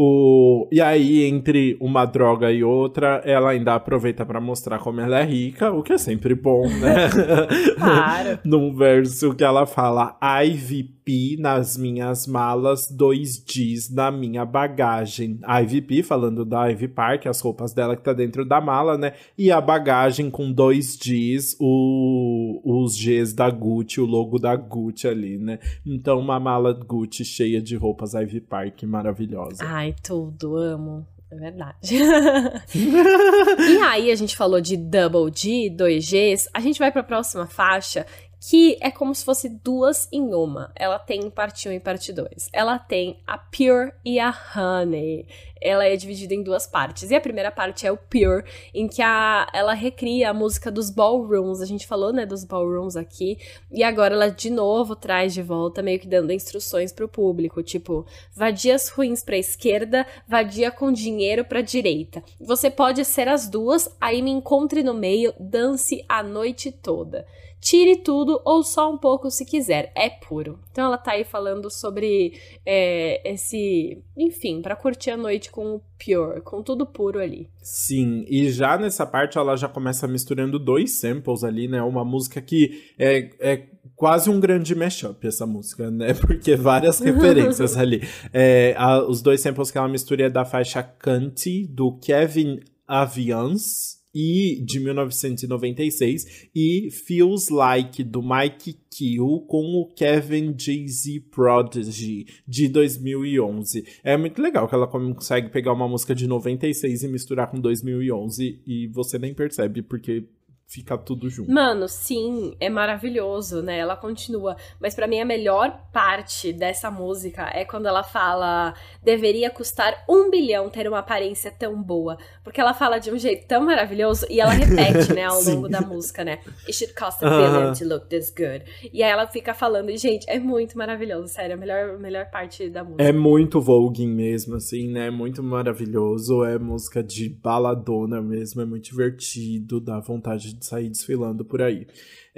O, e aí, entre uma droga e outra, ela ainda aproveita para mostrar como ela é rica, o que é sempre bom, né? Claro. Num verso que ela fala IVP nas minhas malas, dois Gs na minha bagagem. IVP falando da Ivy Park, as roupas dela que tá dentro da mala, né? E a bagagem com dois Gs, o, os Gs da Gucci, o logo da Gucci ali, né? Então, uma mala Gucci cheia de roupas Ivy Park maravilhosa. Ai, Ai, tudo, amo. É verdade. e aí, a gente falou de Double G, 2Gs. A gente vai para a próxima faixa, que é como se fosse duas em uma. Ela tem parte 1 e parte 2. Ela tem a Pure e a Honey. Ela é dividida em duas partes. E a primeira parte é o Pure, em que a, ela recria a música dos ballrooms. A gente falou, né, dos ballrooms aqui. E agora ela de novo traz de volta, meio que dando instruções pro público, tipo, vadias ruins pra esquerda, vadia com dinheiro pra direita. Você pode ser as duas, aí me encontre no meio, dance a noite toda. Tire tudo ou só um pouco se quiser. É puro. Então ela tá aí falando sobre é, esse. Enfim, para curtir a noite com o pure, com tudo puro ali. Sim, e já nessa parte ela já começa misturando dois samples ali, né? Uma música que é, é quase um grande mashup essa música, né? Porque várias referências ali. É, a, os dois samples que ela mistura é da faixa Canty, do Kevin Aviance e de 1996 e Feels Like do Mike Kill com o Kevin Jay-Z Prodigy de 2011. É muito legal que ela consegue pegar uma música de 96 e misturar com 2011 e você nem percebe porque fica tudo junto. Mano, sim, é maravilhoso, né? Ela continua. Mas para mim a melhor parte dessa música é quando ela fala deveria custar um bilhão ter uma aparência tão boa. Porque ela fala de um jeito tão maravilhoso e ela repete, né, ao longo da música, né? It should cost a billion uh -huh. to look this good. E aí ela fica falando, e, gente, é muito maravilhoso, sério, a melhor, melhor parte da música. É muito Vogue mesmo, assim, né? Muito maravilhoso. É música de baladona mesmo, é muito divertido, dá vontade de sair desfilando por aí.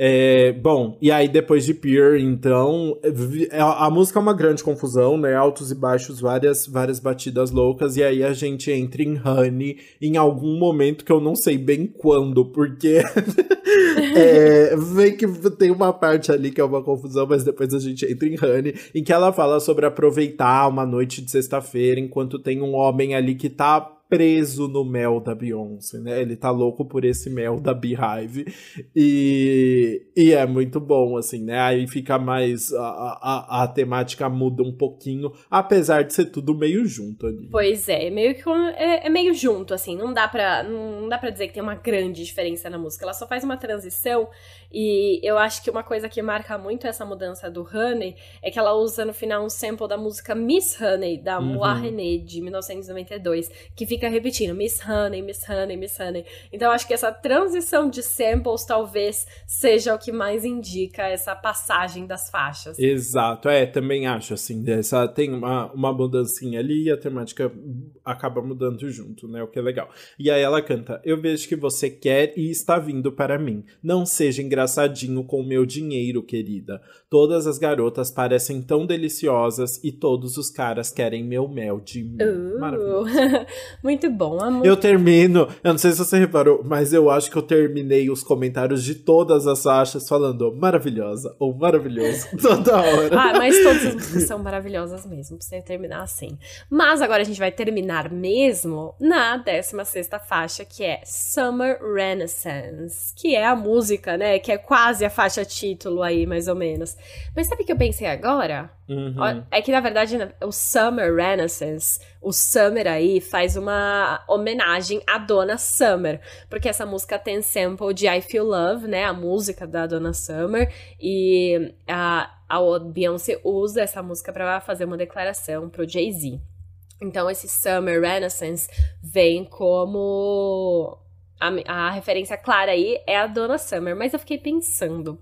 É, bom, e aí depois de Pure, então, é, a, a, música é uma grande confusão, né? Altos e baixos, várias, várias batidas loucas, e aí a gente entra em Honey em algum momento que eu não sei bem quando, porque é, vem que tem uma parte ali que é uma confusão, mas depois a gente entra em Honey, em que ela fala sobre aproveitar uma noite de sexta-feira enquanto tem um homem ali que tá preso no mel da Beyoncé, né? Ele tá louco por esse mel da Beehive. E, e é muito bom, assim, né? Aí fica mais. A, a, a temática muda um pouquinho, apesar de ser tudo meio junto ali. Pois é, meio que é, é, meio junto, assim. Não dá, pra, não dá pra dizer que tem uma grande diferença na música. Ela só faz uma transição. E eu acho que uma coisa que marca muito essa mudança do Honey é que ela usa no final um sample da música Miss Honey, da uhum. Moa René, de 1992, que fica repetindo Miss Honey, Miss Honey, Miss Honey. Então acho que essa transição de samples talvez seja o que mais indica essa passagem das faixas. Exato, é, também acho assim, essa tem uma, uma mudancinha ali e a temática acaba mudando junto, né? O que é legal. E aí ela canta: Eu vejo que você quer e está vindo para mim. Não seja engraçadinho com o meu dinheiro, querida. Todas as garotas parecem tão deliciosas e todos os caras querem meu mel de mim. Uh, Maravilhoso. Muito bom. Muito... Eu termino, eu não sei se você reparou, mas eu acho que eu terminei os comentários de todas as faixas falando maravilhosa ou maravilhoso toda hora. ah, mas todas as músicas são maravilhosas mesmo, pra você terminar assim. Mas agora a gente vai terminar mesmo na 16 faixa, que é Summer Renaissance, que é a música, né, que é quase a faixa título aí, mais ou menos. Mas sabe o que eu pensei agora? Uhum. É que, na verdade, o Summer Renaissance, o Summer aí faz uma homenagem à Dona Summer, porque essa música tem sample de I Feel Love, né, a música da Dona Summer, e a, a Beyoncé usa essa música para fazer uma declaração pro Jay-Z. Então, esse Summer Renaissance vem como a, a, referência clara aí é a Dona Summer, mas eu fiquei pensando: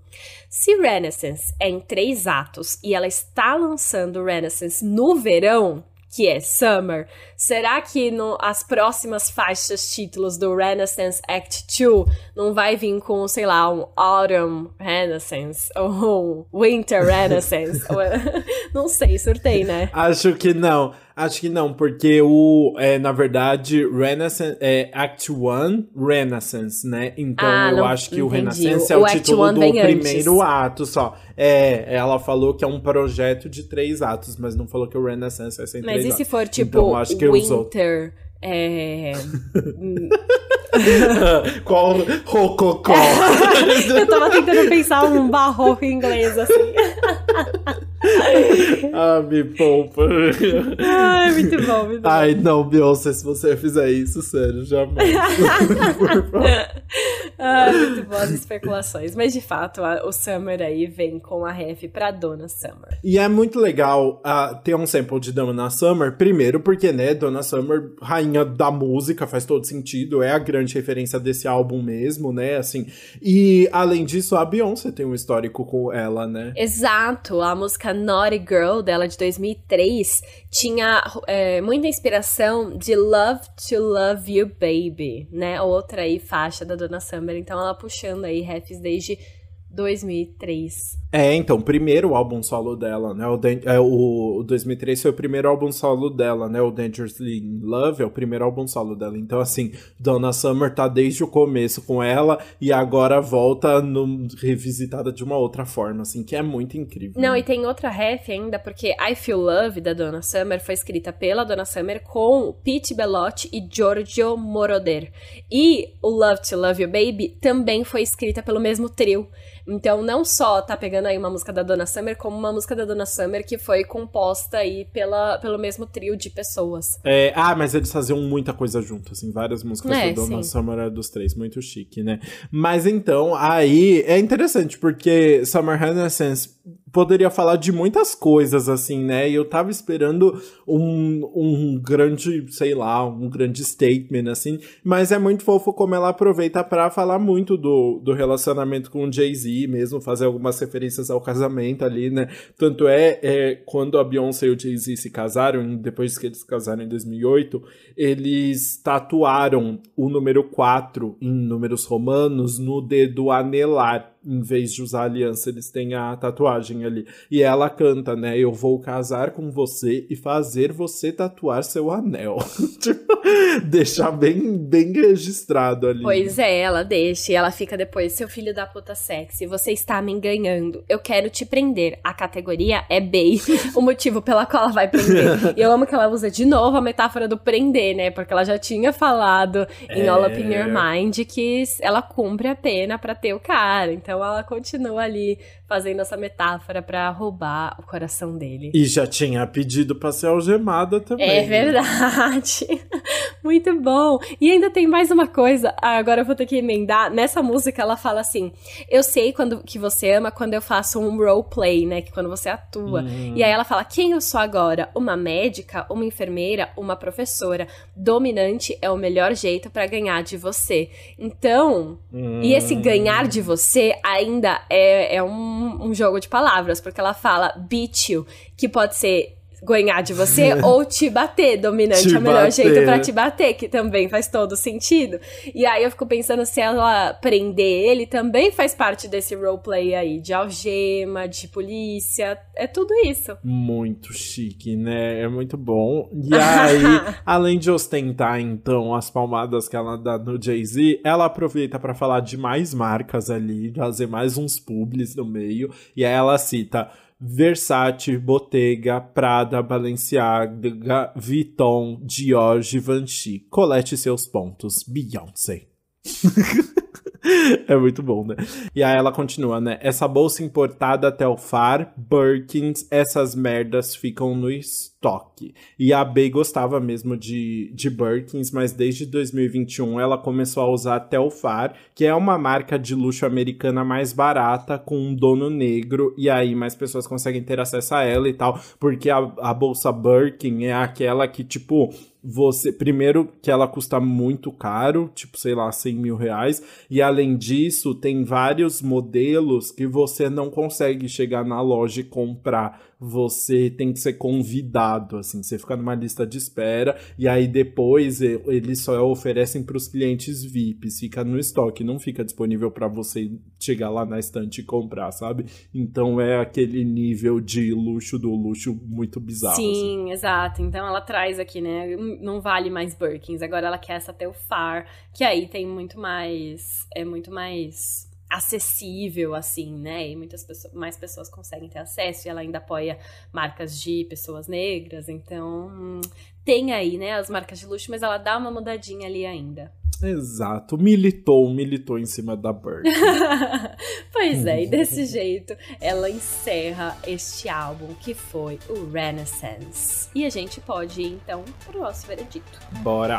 se Renaissance é em três atos e ela está lançando Renaissance no verão, que é Summer, será que no, as próximas faixas títulos do Renaissance Act 2 não vai vir com, sei lá, um Autumn Renaissance ou um Winter Renaissance? não sei, surtei, né? Acho que não. Acho que não, porque o, é, na verdade, Renaissance é Act 1 Renaissance, né? Então ah, eu acho que entendi. o Renaissance é o, o título do primeiro antes. ato só. É, ela falou que é um projeto de três atos, mas não falou que o Renaissance vai ser em mas três atos. Mas e se for tipo então, acho que Winter? É. Qual rococó? eu tava tentando pensar um barroco em inglês assim. ah, me poupa. Ai, muito bom, muito Ai, não, Beyoncé, se você fizer isso, sério, jamais. Ah, muito boas especulações. Mas de fato, a, o Summer aí vem com a ref pra Dona Summer. E é muito legal uh, ter um sample de Dona Summer, primeiro porque, né, Dona Summer, rainha da música, faz todo sentido, é a grande referência desse álbum mesmo, né, assim. E além disso, a Beyoncé tem um histórico com ela, né? Exato, a música Naughty Girl dela de 2003 tinha é, muita inspiração de Love to Love You Baby, né? Outra aí faixa da Dona Summer, então ela puxando aí refs desde 2003. É, então, primeiro álbum solo dela, né? O, é, o, o 2003 foi o primeiro álbum solo dela, né? O Dangerously in Love é o primeiro álbum solo dela. Então, assim, Donna Summer tá desde o começo com ela e agora volta no, revisitada de uma outra forma, assim, que é muito incrível. Não, e tem outra ref ainda, porque I Feel Love da Donna Summer foi escrita pela Donna Summer com Pete Bellotti e Giorgio Moroder. E o Love to Love You Baby também foi escrita pelo mesmo trio. Então, não só tá pegando aí uma música da Donna Summer, como uma música da Donna Summer que foi composta aí pela, pelo mesmo trio de pessoas. É, ah, mas eles faziam muita coisa juntos, assim, várias músicas é, da Donna sim. Summer dos três, muito chique, né? Mas então, aí é interessante, porque Summer Renaissance poderia falar de muitas coisas, assim, né? E eu tava esperando um, um grande, sei lá, um grande statement, assim. Mas é muito fofo como ela aproveita para falar muito do, do relacionamento com o Jay-Z, mesmo fazer algumas referências ao casamento ali, né? Tanto é, é quando a Beyoncé e o Jay-Z se casaram, depois que eles se casaram em 2008, eles tatuaram o número 4 em números romanos no dedo anelar em vez de usar aliança, eles têm a tatuagem ali. E ela canta, né? Eu vou casar com você e fazer você tatuar seu anel. tipo, deixar bem, bem registrado ali. Pois é, ela deixa. E ela fica depois, seu filho da puta sexy, você está me enganando. Eu quero te prender. A categoria é bem o motivo pela qual ela vai prender. E eu amo que ela usa de novo a metáfora do prender, né? Porque ela já tinha falado em é... All Up in Your Mind que ela cumpre a pena para ter o cara. Então então ela continua ali fazendo essa metáfora para roubar o coração dele. E já tinha pedido pra ser algemada também. É verdade. Muito bom. E ainda tem mais uma coisa, agora eu vou ter que emendar. Nessa música ela fala assim: Eu sei quando que você ama quando eu faço um roleplay, né? Que quando você atua. Hum. E aí ela fala: Quem eu sou agora? Uma médica, uma enfermeira, uma professora. Dominante é o melhor jeito para ganhar de você. Então, hum. e esse ganhar de você ainda é, é um, um jogo de palavras, porque ela fala beat you, que pode ser ganhar de você ou te bater. Dominante te é o melhor bater. jeito para te bater, que também faz todo sentido. E aí eu fico pensando se ela prender ele também faz parte desse roleplay aí, de algema, de polícia, é tudo isso. Muito chique, né? É muito bom. E aí, além de ostentar então as palmadas que ela dá no Jay-Z, ela aproveita para falar de mais marcas ali, fazer mais uns publis no meio, e aí ela cita Versace, Bottega, Prada, Balenciaga, Vuitton, Dior, Givenchy. Colete seus pontos. Beyoncé. é muito bom, né? E aí ela continua, né? Essa bolsa importada até o far, Birkins, essas merdas ficam no estoque. E a Bey gostava mesmo de, de Birkins, mas desde 2021 ela começou a usar até o far, que é uma marca de luxo americana mais barata, com um dono negro, e aí mais pessoas conseguem ter acesso a ela e tal, porque a, a bolsa Birkin é aquela que, tipo, você. Primeiro, que ela custa muito caro, tipo, sei lá, 100 mil reais. E além disso, tem vários modelos que você não consegue chegar na loja e comprar você tem que ser convidado, assim, você fica numa lista de espera e aí depois eles só oferecem para os clientes VIPs, fica no estoque, não fica disponível para você chegar lá na estante e comprar, sabe? Então é aquele nível de luxo do luxo muito bizarro. Sim, assim. exato. Então ela traz aqui, né? Não vale mais Birkins, agora ela quer essa Telfar, que aí tem muito mais. É muito mais acessível, assim, né? E muitas pessoas, mais pessoas conseguem ter acesso e ela ainda apoia marcas de pessoas negras, então tem aí, né, as marcas de luxo, mas ela dá uma mudadinha ali ainda. Exato, militou, militou em cima da Bird. pois é, e desse jeito ela encerra este álbum que foi o Renaissance. E a gente pode ir então para o nosso veredito. Bora!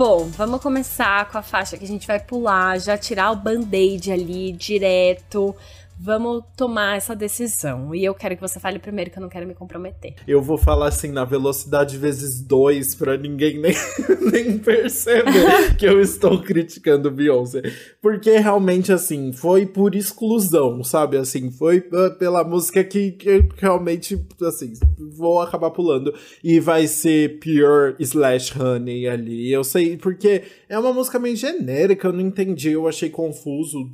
Bom, vamos começar com a faixa que a gente vai pular, já tirar o band-aid ali direto vamos tomar essa decisão. E eu quero que você fale primeiro, que eu não quero me comprometer. Eu vou falar assim na velocidade vezes dois, pra ninguém nem, nem perceber que eu estou criticando Beyoncé. Porque realmente, assim, foi por exclusão, sabe? Assim, foi uh, pela música que, que realmente, assim, vou acabar pulando. E vai ser Pure slash Honey ali. Eu sei, porque é uma música meio genérica, eu não entendi, eu achei confuso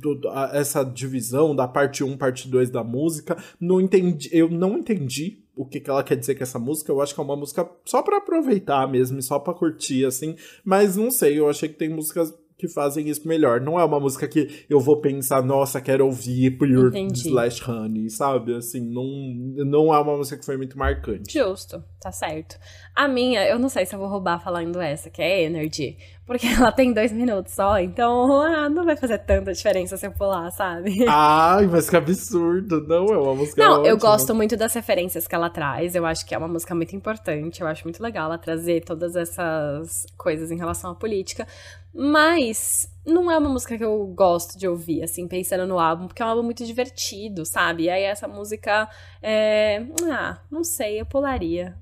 essa divisão da parte parte 1, parte 2 da música. Não entendi, eu não entendi o que, que ela quer dizer com essa música. Eu acho que é uma música só para aproveitar mesmo, só para curtir, assim. Mas não sei, eu achei que tem músicas que fazem isso melhor. Não é uma música que eu vou pensar, nossa, quero ouvir Pure Entendi. Slash Honey, sabe? Assim, não, não é uma música que foi muito marcante. Justo, tá certo. A minha, eu não sei se eu vou roubar falando essa, que é Energy. Porque ela tem dois minutos só, então ah, não vai fazer tanta diferença se eu pular, sabe? Ai, mas que absurdo. Não, é uma música Não, ótima. eu gosto muito das referências que ela traz. Eu acho que é uma música muito importante. Eu acho muito legal ela trazer todas essas coisas em relação à política. Mas não é uma música que eu gosto de ouvir, assim, pensando no álbum, porque é um álbum muito divertido, sabe? E aí essa música é. Ah, não sei, eu pularia.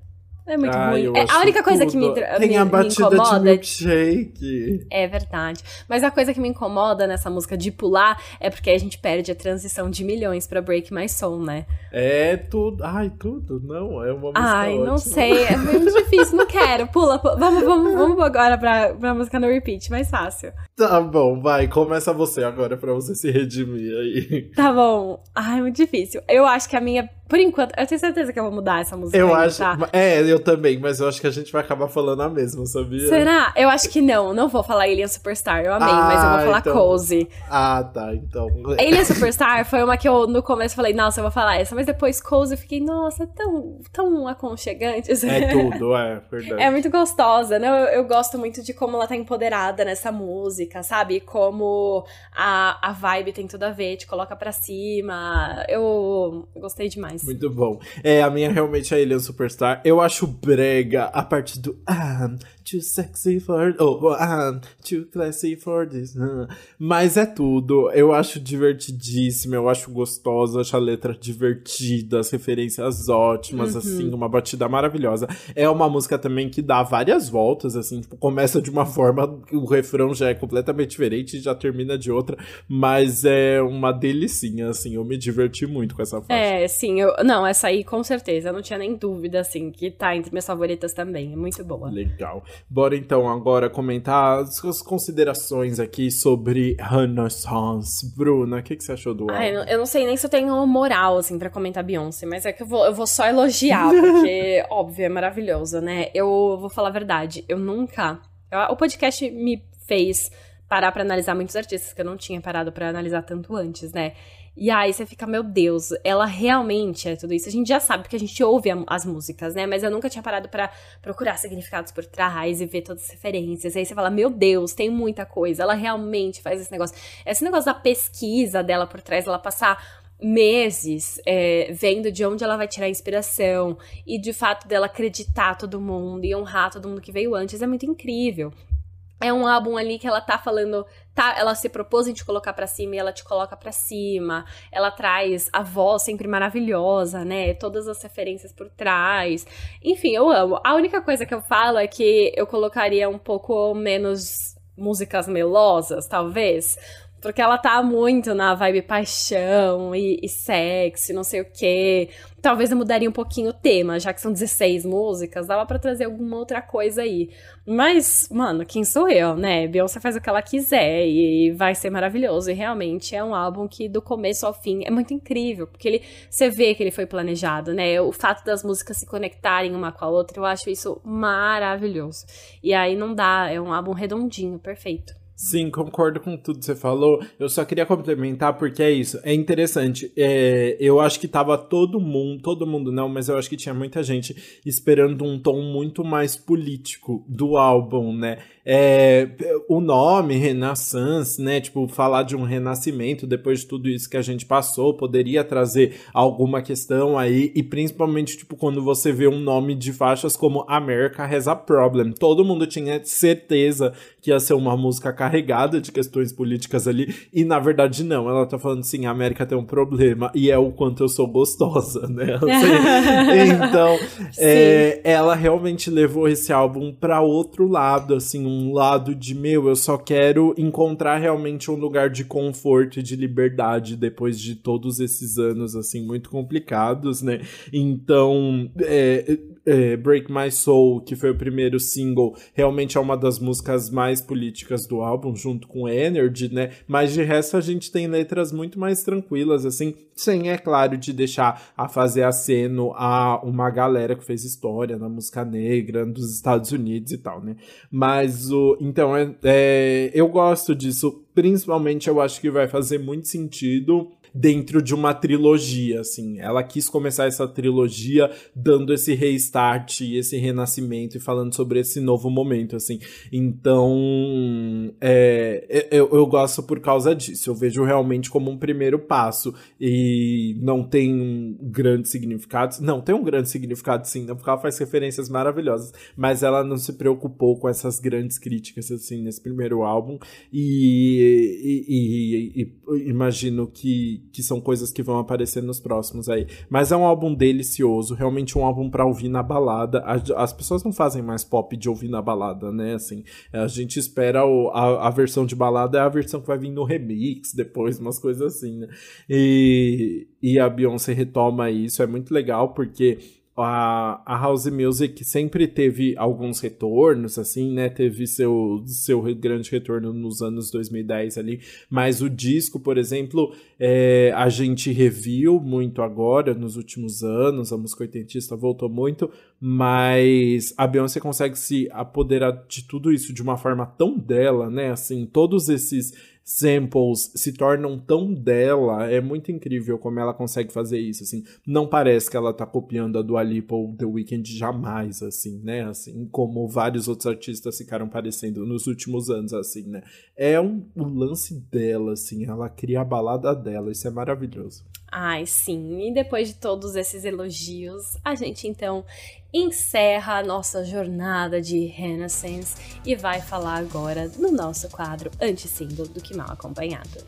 É muito ah, ruim. É, a única coisa tudo. que me, Tem me, a batida me incomoda. De milkshake. É verdade. Mas a coisa que me incomoda nessa música de pular é porque a gente perde a transição de milhões pra Break My Soul, né? É tudo. Ai, tudo. Não, é uma música. Ai, ótima. não sei. É muito difícil. Não quero. Pula, pula. Vamos, vamos, vamos agora pra, pra música no repeat. Mais fácil. Tá bom, vai. Começa você agora pra você se redimir aí. Tá bom. Ai, muito difícil. Eu acho que a minha por enquanto, eu tenho certeza que eu vou mudar essa música. Eu acho. Tá? É, eu também, mas eu acho que a gente vai acabar falando a mesma, sabia? Será? Eu acho que não. Não vou falar Alien Superstar. Eu amei, ah, mas eu vou falar então... Cozy. Ah, tá. Então. Alien Superstar foi uma que eu no começo falei, nossa, eu vou falar essa. Mas depois Cozy eu fiquei, nossa, tão, tão aconchegante. É tudo, é, verdade. É muito gostosa, né? Eu, eu gosto muito de como ela tá empoderada nessa música, sabe? Como a, a vibe tem tudo a ver, te coloca pra cima. Eu, gostei demais. Muito bom. É, a minha realmente é Alien Superstar. Eu acho brega a parte do I'm too sexy for. Oh, I'm too classy for this. Mas é tudo. Eu acho divertidíssimo, eu acho gostosa, acho a letra divertida, as referências ótimas, uhum. assim, uma batida maravilhosa. É uma música também que dá várias voltas, assim, tipo, começa de uma forma, o refrão já é completamente diferente e já termina de outra, mas é uma delicinha, assim, eu me diverti muito com essa faixa. É, sim, eu, não, essa aí com certeza, eu não tinha nem dúvida, assim, que tá entre minhas favoritas também. É muito boa. Legal. Bora então agora comentar as suas considerações aqui sobre Renaissance. Bruna, o que, que você achou do álbum? Ai, eu não sei nem se eu tenho moral, assim, pra comentar Beyoncé, mas é que eu vou, eu vou só elogiar, porque, óbvio, é maravilhoso, né? Eu vou falar a verdade, eu nunca. Eu, o podcast me fez parar para analisar muitos artistas que eu não tinha parado para analisar tanto antes, né? E aí você fica, meu Deus, ela realmente é tudo isso. A gente já sabe porque a gente ouve as músicas, né? Mas eu nunca tinha parado para procurar significados por trás e ver todas as referências. E aí você fala, meu Deus, tem muita coisa. Ela realmente faz esse negócio. Esse negócio da pesquisa dela por trás, ela passar meses é, vendo de onde ela vai tirar inspiração e de fato dela acreditar todo mundo e honrar todo mundo que veio antes é muito incrível é um álbum ali que ela tá falando, tá, ela se propôs em te colocar para cima e ela te coloca para cima. Ela traz a voz sempre maravilhosa, né? Todas as referências por trás. Enfim, eu amo. A única coisa que eu falo é que eu colocaria um pouco menos músicas melosas, talvez, porque ela tá muito na vibe paixão e, e sexy, não sei o quê. Talvez eu mudaria um pouquinho o tema, já que são 16 músicas, dava para trazer alguma outra coisa aí. Mas, mano, quem sou eu, né? Beyoncé faz o que ela quiser e vai ser maravilhoso. E realmente é um álbum que, do começo ao fim, é muito incrível, porque ele, você vê que ele foi planejado, né? O fato das músicas se conectarem uma com a outra, eu acho isso maravilhoso. E aí não dá, é um álbum redondinho, perfeito. Sim, concordo com tudo que você falou. Eu só queria complementar porque é isso. É interessante. É, eu acho que tava todo mundo, todo mundo não, mas eu acho que tinha muita gente esperando um tom muito mais político do álbum, né? É, o nome, Renaissance, né? Tipo, falar de um renascimento depois de tudo isso que a gente passou, poderia trazer alguma questão aí, e principalmente, tipo, quando você vê um nome de faixas como America Has a Problem. Todo mundo tinha certeza que ia ser uma música carregada de questões políticas ali, e na verdade não, ela tá falando assim, a América tem um problema, e é o quanto eu sou gostosa, né? Assim, então, é, ela realmente levou esse álbum para outro lado, assim, um lado de, meu, eu só quero encontrar realmente um lugar de conforto e de liberdade depois de todos esses anos, assim, muito complicados, né? Então, é, é, Break My Soul, que foi o primeiro single, realmente é uma das músicas mais políticas do álbum, junto com Energy, né? Mas de resto a gente tem letras muito mais tranquilas, assim, sem, é claro, de deixar a fazer aceno a uma galera que fez história na música negra dos Estados Unidos e tal, né? Mas o. Então, é, é eu gosto disso. Principalmente, eu acho que vai fazer muito sentido dentro de uma trilogia, assim. Ela quis começar essa trilogia dando esse restart esse renascimento e falando sobre esse novo momento, assim. Então, é, eu, eu gosto por causa disso. Eu vejo realmente como um primeiro passo e não tem um grande significado. Não, tem um grande significado sim, porque ela faz referências maravilhosas, mas ela não se preocupou com essas grandes críticas, assim, nesse primeiro álbum e, e, e, e imagino que, que são coisas que vão aparecer nos próximos aí. Mas é um álbum delicioso, realmente um álbum para ouvir na balada. As pessoas não fazem mais pop de ouvir na balada, né? Assim, a gente espera o, a, a versão de balada é a versão que vai vir no remix depois, umas coisas assim, né? E, e a Beyoncé retoma isso, é muito legal porque a, a House Music sempre teve alguns retornos, assim, né? Teve seu, seu grande retorno nos anos 2010 ali, mas o disco, por exemplo, é, a gente reviu muito agora, nos últimos anos, a música oitentista voltou muito, mas a Beyoncé consegue se apoderar de tudo isso de uma forma tão dela, né? Assim, todos esses samples se tornam tão dela, é muito incrível como ela consegue fazer isso, assim. Não parece que ela tá copiando a Dua Lipa ou The Weeknd jamais, assim, né? Assim, como vários outros artistas ficaram parecendo nos últimos anos, assim, né? É um, o lance dela, assim, ela cria a balada dela, isso é maravilhoso. Ai, sim. E depois de todos esses elogios, a gente então encerra a nossa jornada de Renaissance e vai falar agora no nosso quadro Anti-Single do Que Mal Acompanhado.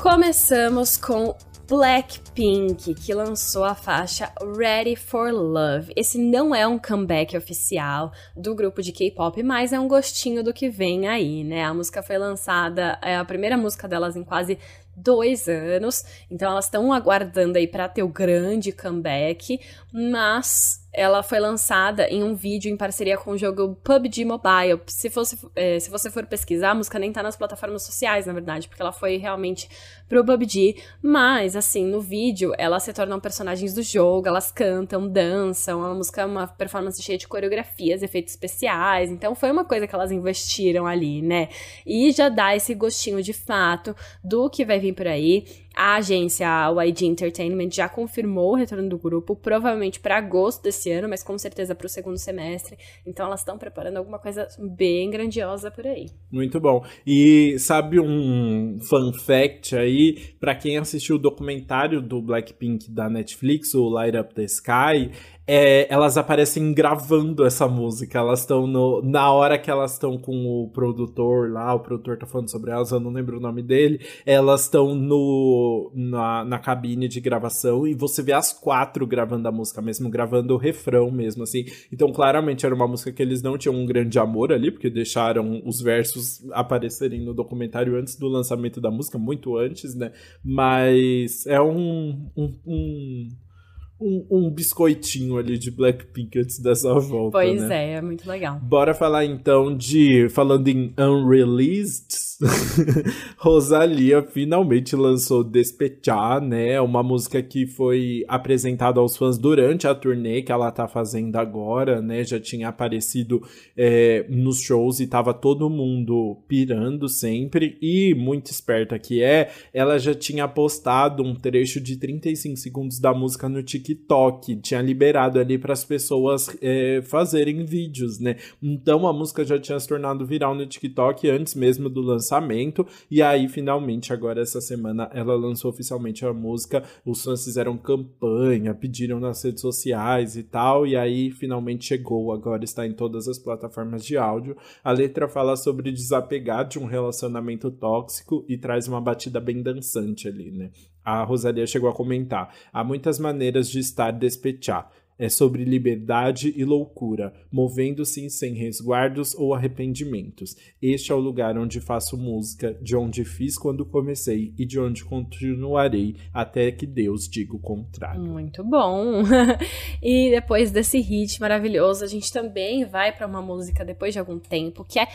Começamos com Blackpink, que lançou a faixa Ready for Love. Esse não é um comeback oficial do grupo de K-pop, mas é um gostinho do que vem aí, né? A música foi lançada, é a primeira música delas em quase dois anos, então elas estão aguardando aí para ter o grande comeback, mas ela foi lançada em um vídeo em parceria com o jogo PUBG Mobile. Se, fosse, é, se você for pesquisar, a música nem tá nas plataformas sociais, na verdade, porque ela foi realmente pro PUBG. Mas, assim, no vídeo, elas se tornam personagens do jogo, elas cantam, dançam. A música é uma performance cheia de coreografias, efeitos especiais. Então, foi uma coisa que elas investiram ali, né? E já dá esse gostinho de fato do que vai vir por aí. A agência YG Entertainment já confirmou o retorno do grupo, provavelmente para agosto desse ano, mas com certeza para o segundo semestre. Então elas estão preparando alguma coisa bem grandiosa por aí. Muito bom. E sabe um fun fact aí, para quem assistiu o documentário do Blackpink da Netflix, o Light Up the Sky, é, elas aparecem gravando essa música. Elas estão. Na hora que elas estão com o produtor lá, o produtor tá falando sobre elas, eu não lembro o nome dele. Elas estão na, na cabine de gravação e você vê as quatro gravando a música mesmo, gravando o refrão mesmo, assim. Então, claramente era uma música que eles não tinham um grande amor ali, porque deixaram os versos aparecerem no documentário antes do lançamento da música, muito antes, né? Mas é um, um, um um, um, biscoitinho ali de Blackpink antes dessa volta. Pois né? é, é muito legal. Bora falar então de. Falando em Unreleased, Rosalia finalmente lançou Despechar, né? Uma música que foi apresentada aos fãs durante a turnê que ela tá fazendo agora, né? Já tinha aparecido é, nos shows e tava todo mundo pirando sempre. E muito esperta que é, ela já tinha postado um trecho de 35 segundos da música no TikTok TikTok, tinha liberado ali para as pessoas é, fazerem vídeos, né? Então a música já tinha se tornado viral no TikTok antes mesmo do lançamento, e aí finalmente agora essa semana ela lançou oficialmente a música, os fãs fizeram campanha, pediram nas redes sociais e tal, e aí finalmente chegou, agora está em todas as plataformas de áudio. A letra fala sobre desapegar de um relacionamento tóxico e traz uma batida bem dançante ali, né? A Rosalia chegou a comentar: há muitas maneiras de estar despechar. É sobre liberdade e loucura, movendo-se sem resguardos ou arrependimentos. Este é o lugar onde faço música, de onde fiz quando comecei e de onde continuarei até que Deus diga o contrário. Muito bom! e depois desse hit maravilhoso, a gente também vai para uma música depois de algum tempo que é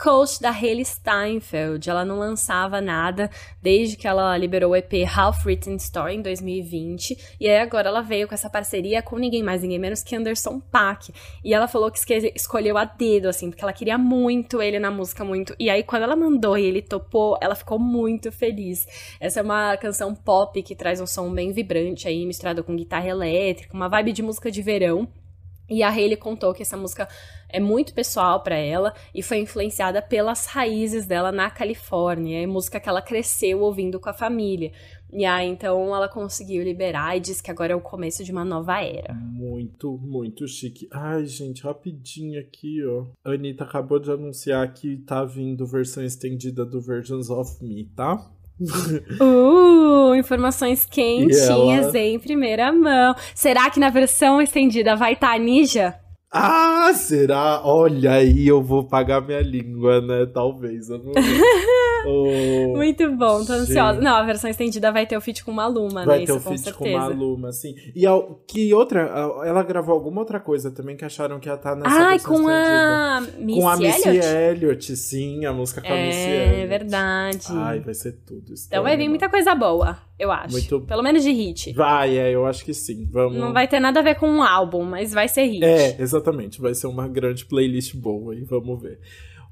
coach da Hayley Steinfeld. Ela não lançava nada desde que ela liberou o EP Half Written Story em 2020. E aí agora ela veio com essa parceria com ninguém mais, ninguém menos que Anderson Paak. E ela falou que escolheu a dedo, assim, porque ela queria muito ele na música, muito. E aí quando ela mandou e ele topou, ela ficou muito feliz. Essa é uma canção pop que traz um som bem vibrante aí, misturado com guitarra elétrica, uma vibe de música de verão. E a Hayley contou que essa música é muito pessoal para ela e foi influenciada pelas raízes dela na Califórnia, é música que ela cresceu ouvindo com a família. E aí, então, ela conseguiu liberar e diz que agora é o começo de uma nova era. Muito, muito chique. Ai, gente, rapidinho aqui, ó. A Anitta acabou de anunciar que tá vindo versão estendida do Versions of Me, tá? Uh, informações quentinhas ela... em primeira mão. Será que na versão estendida vai estar tá a Ninja? Ah, será? Olha aí, eu vou pagar minha língua, né? Talvez. Eu não... oh, Muito bom, tô ansiosa. Não, a versão estendida vai ter o feat com Maluma, vai né? Vai ter o feat com Maluma, sim. E ao, que outra? Ela gravou alguma outra coisa também que acharam que ia estar tá nessa Ai, versão com estendida. a Missy Com a Missy Elliott? Elliott, sim, a música com é, a Missy Elliott. É verdade. Ai, vai ser tudo. Então vai vir muita coisa boa, eu acho. Muito... Pelo menos de hit. Vai, é, eu acho que sim. Vamos... Não vai ter nada a ver com um álbum, mas vai ser hit. É, exatamente. Vai ser uma grande playlist boa e vamos ver.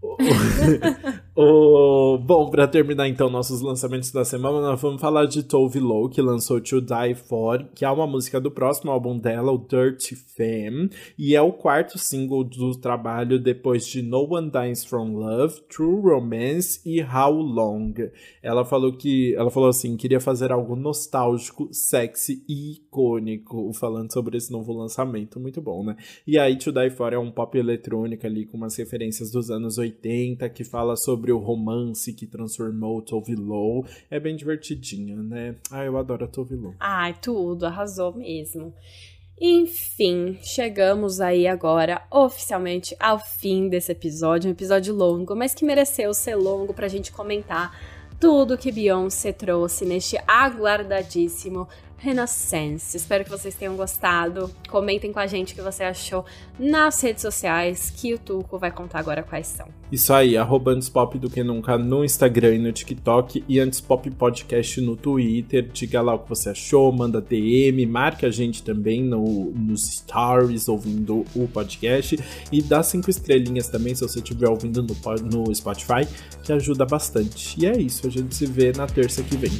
o, bom, para terminar então nossos lançamentos da semana, nós vamos falar de Tove Lo, que lançou To Die For, que é uma música do próximo álbum dela, o Dirty Femme, e é o quarto single do trabalho depois de No One Dies From Love, True Romance e How Long. Ela falou que, ela falou assim, queria fazer algo nostálgico, sexy e icônico, falando sobre esse novo lançamento, muito bom, né? E aí To Die For é um pop eletrônico ali com umas referências dos anos 80 80, que fala sobre o romance que transformou Tove Lo. É bem divertidinha, né? Ah, eu adoro a Tove Lo. Ai, tudo, arrasou mesmo. Enfim, chegamos aí agora oficialmente ao fim desse episódio, um episódio longo, mas que mereceu ser longo pra gente comentar tudo que Beyoncé trouxe neste aguardadíssimo Renaissance. Espero que vocês tenham gostado. Comentem com a gente o que você achou nas redes sociais, que o Tuco vai contar agora quais são. Isso aí, arroba Antspop do que nunca no Instagram e no TikTok e Antspop Podcast no Twitter. Diga lá o que você achou, manda DM, marque a gente também no, nos stories ouvindo o podcast e dá cinco estrelinhas também se você estiver ouvindo no, no Spotify, que ajuda bastante. E é isso, a gente se vê na terça que vem.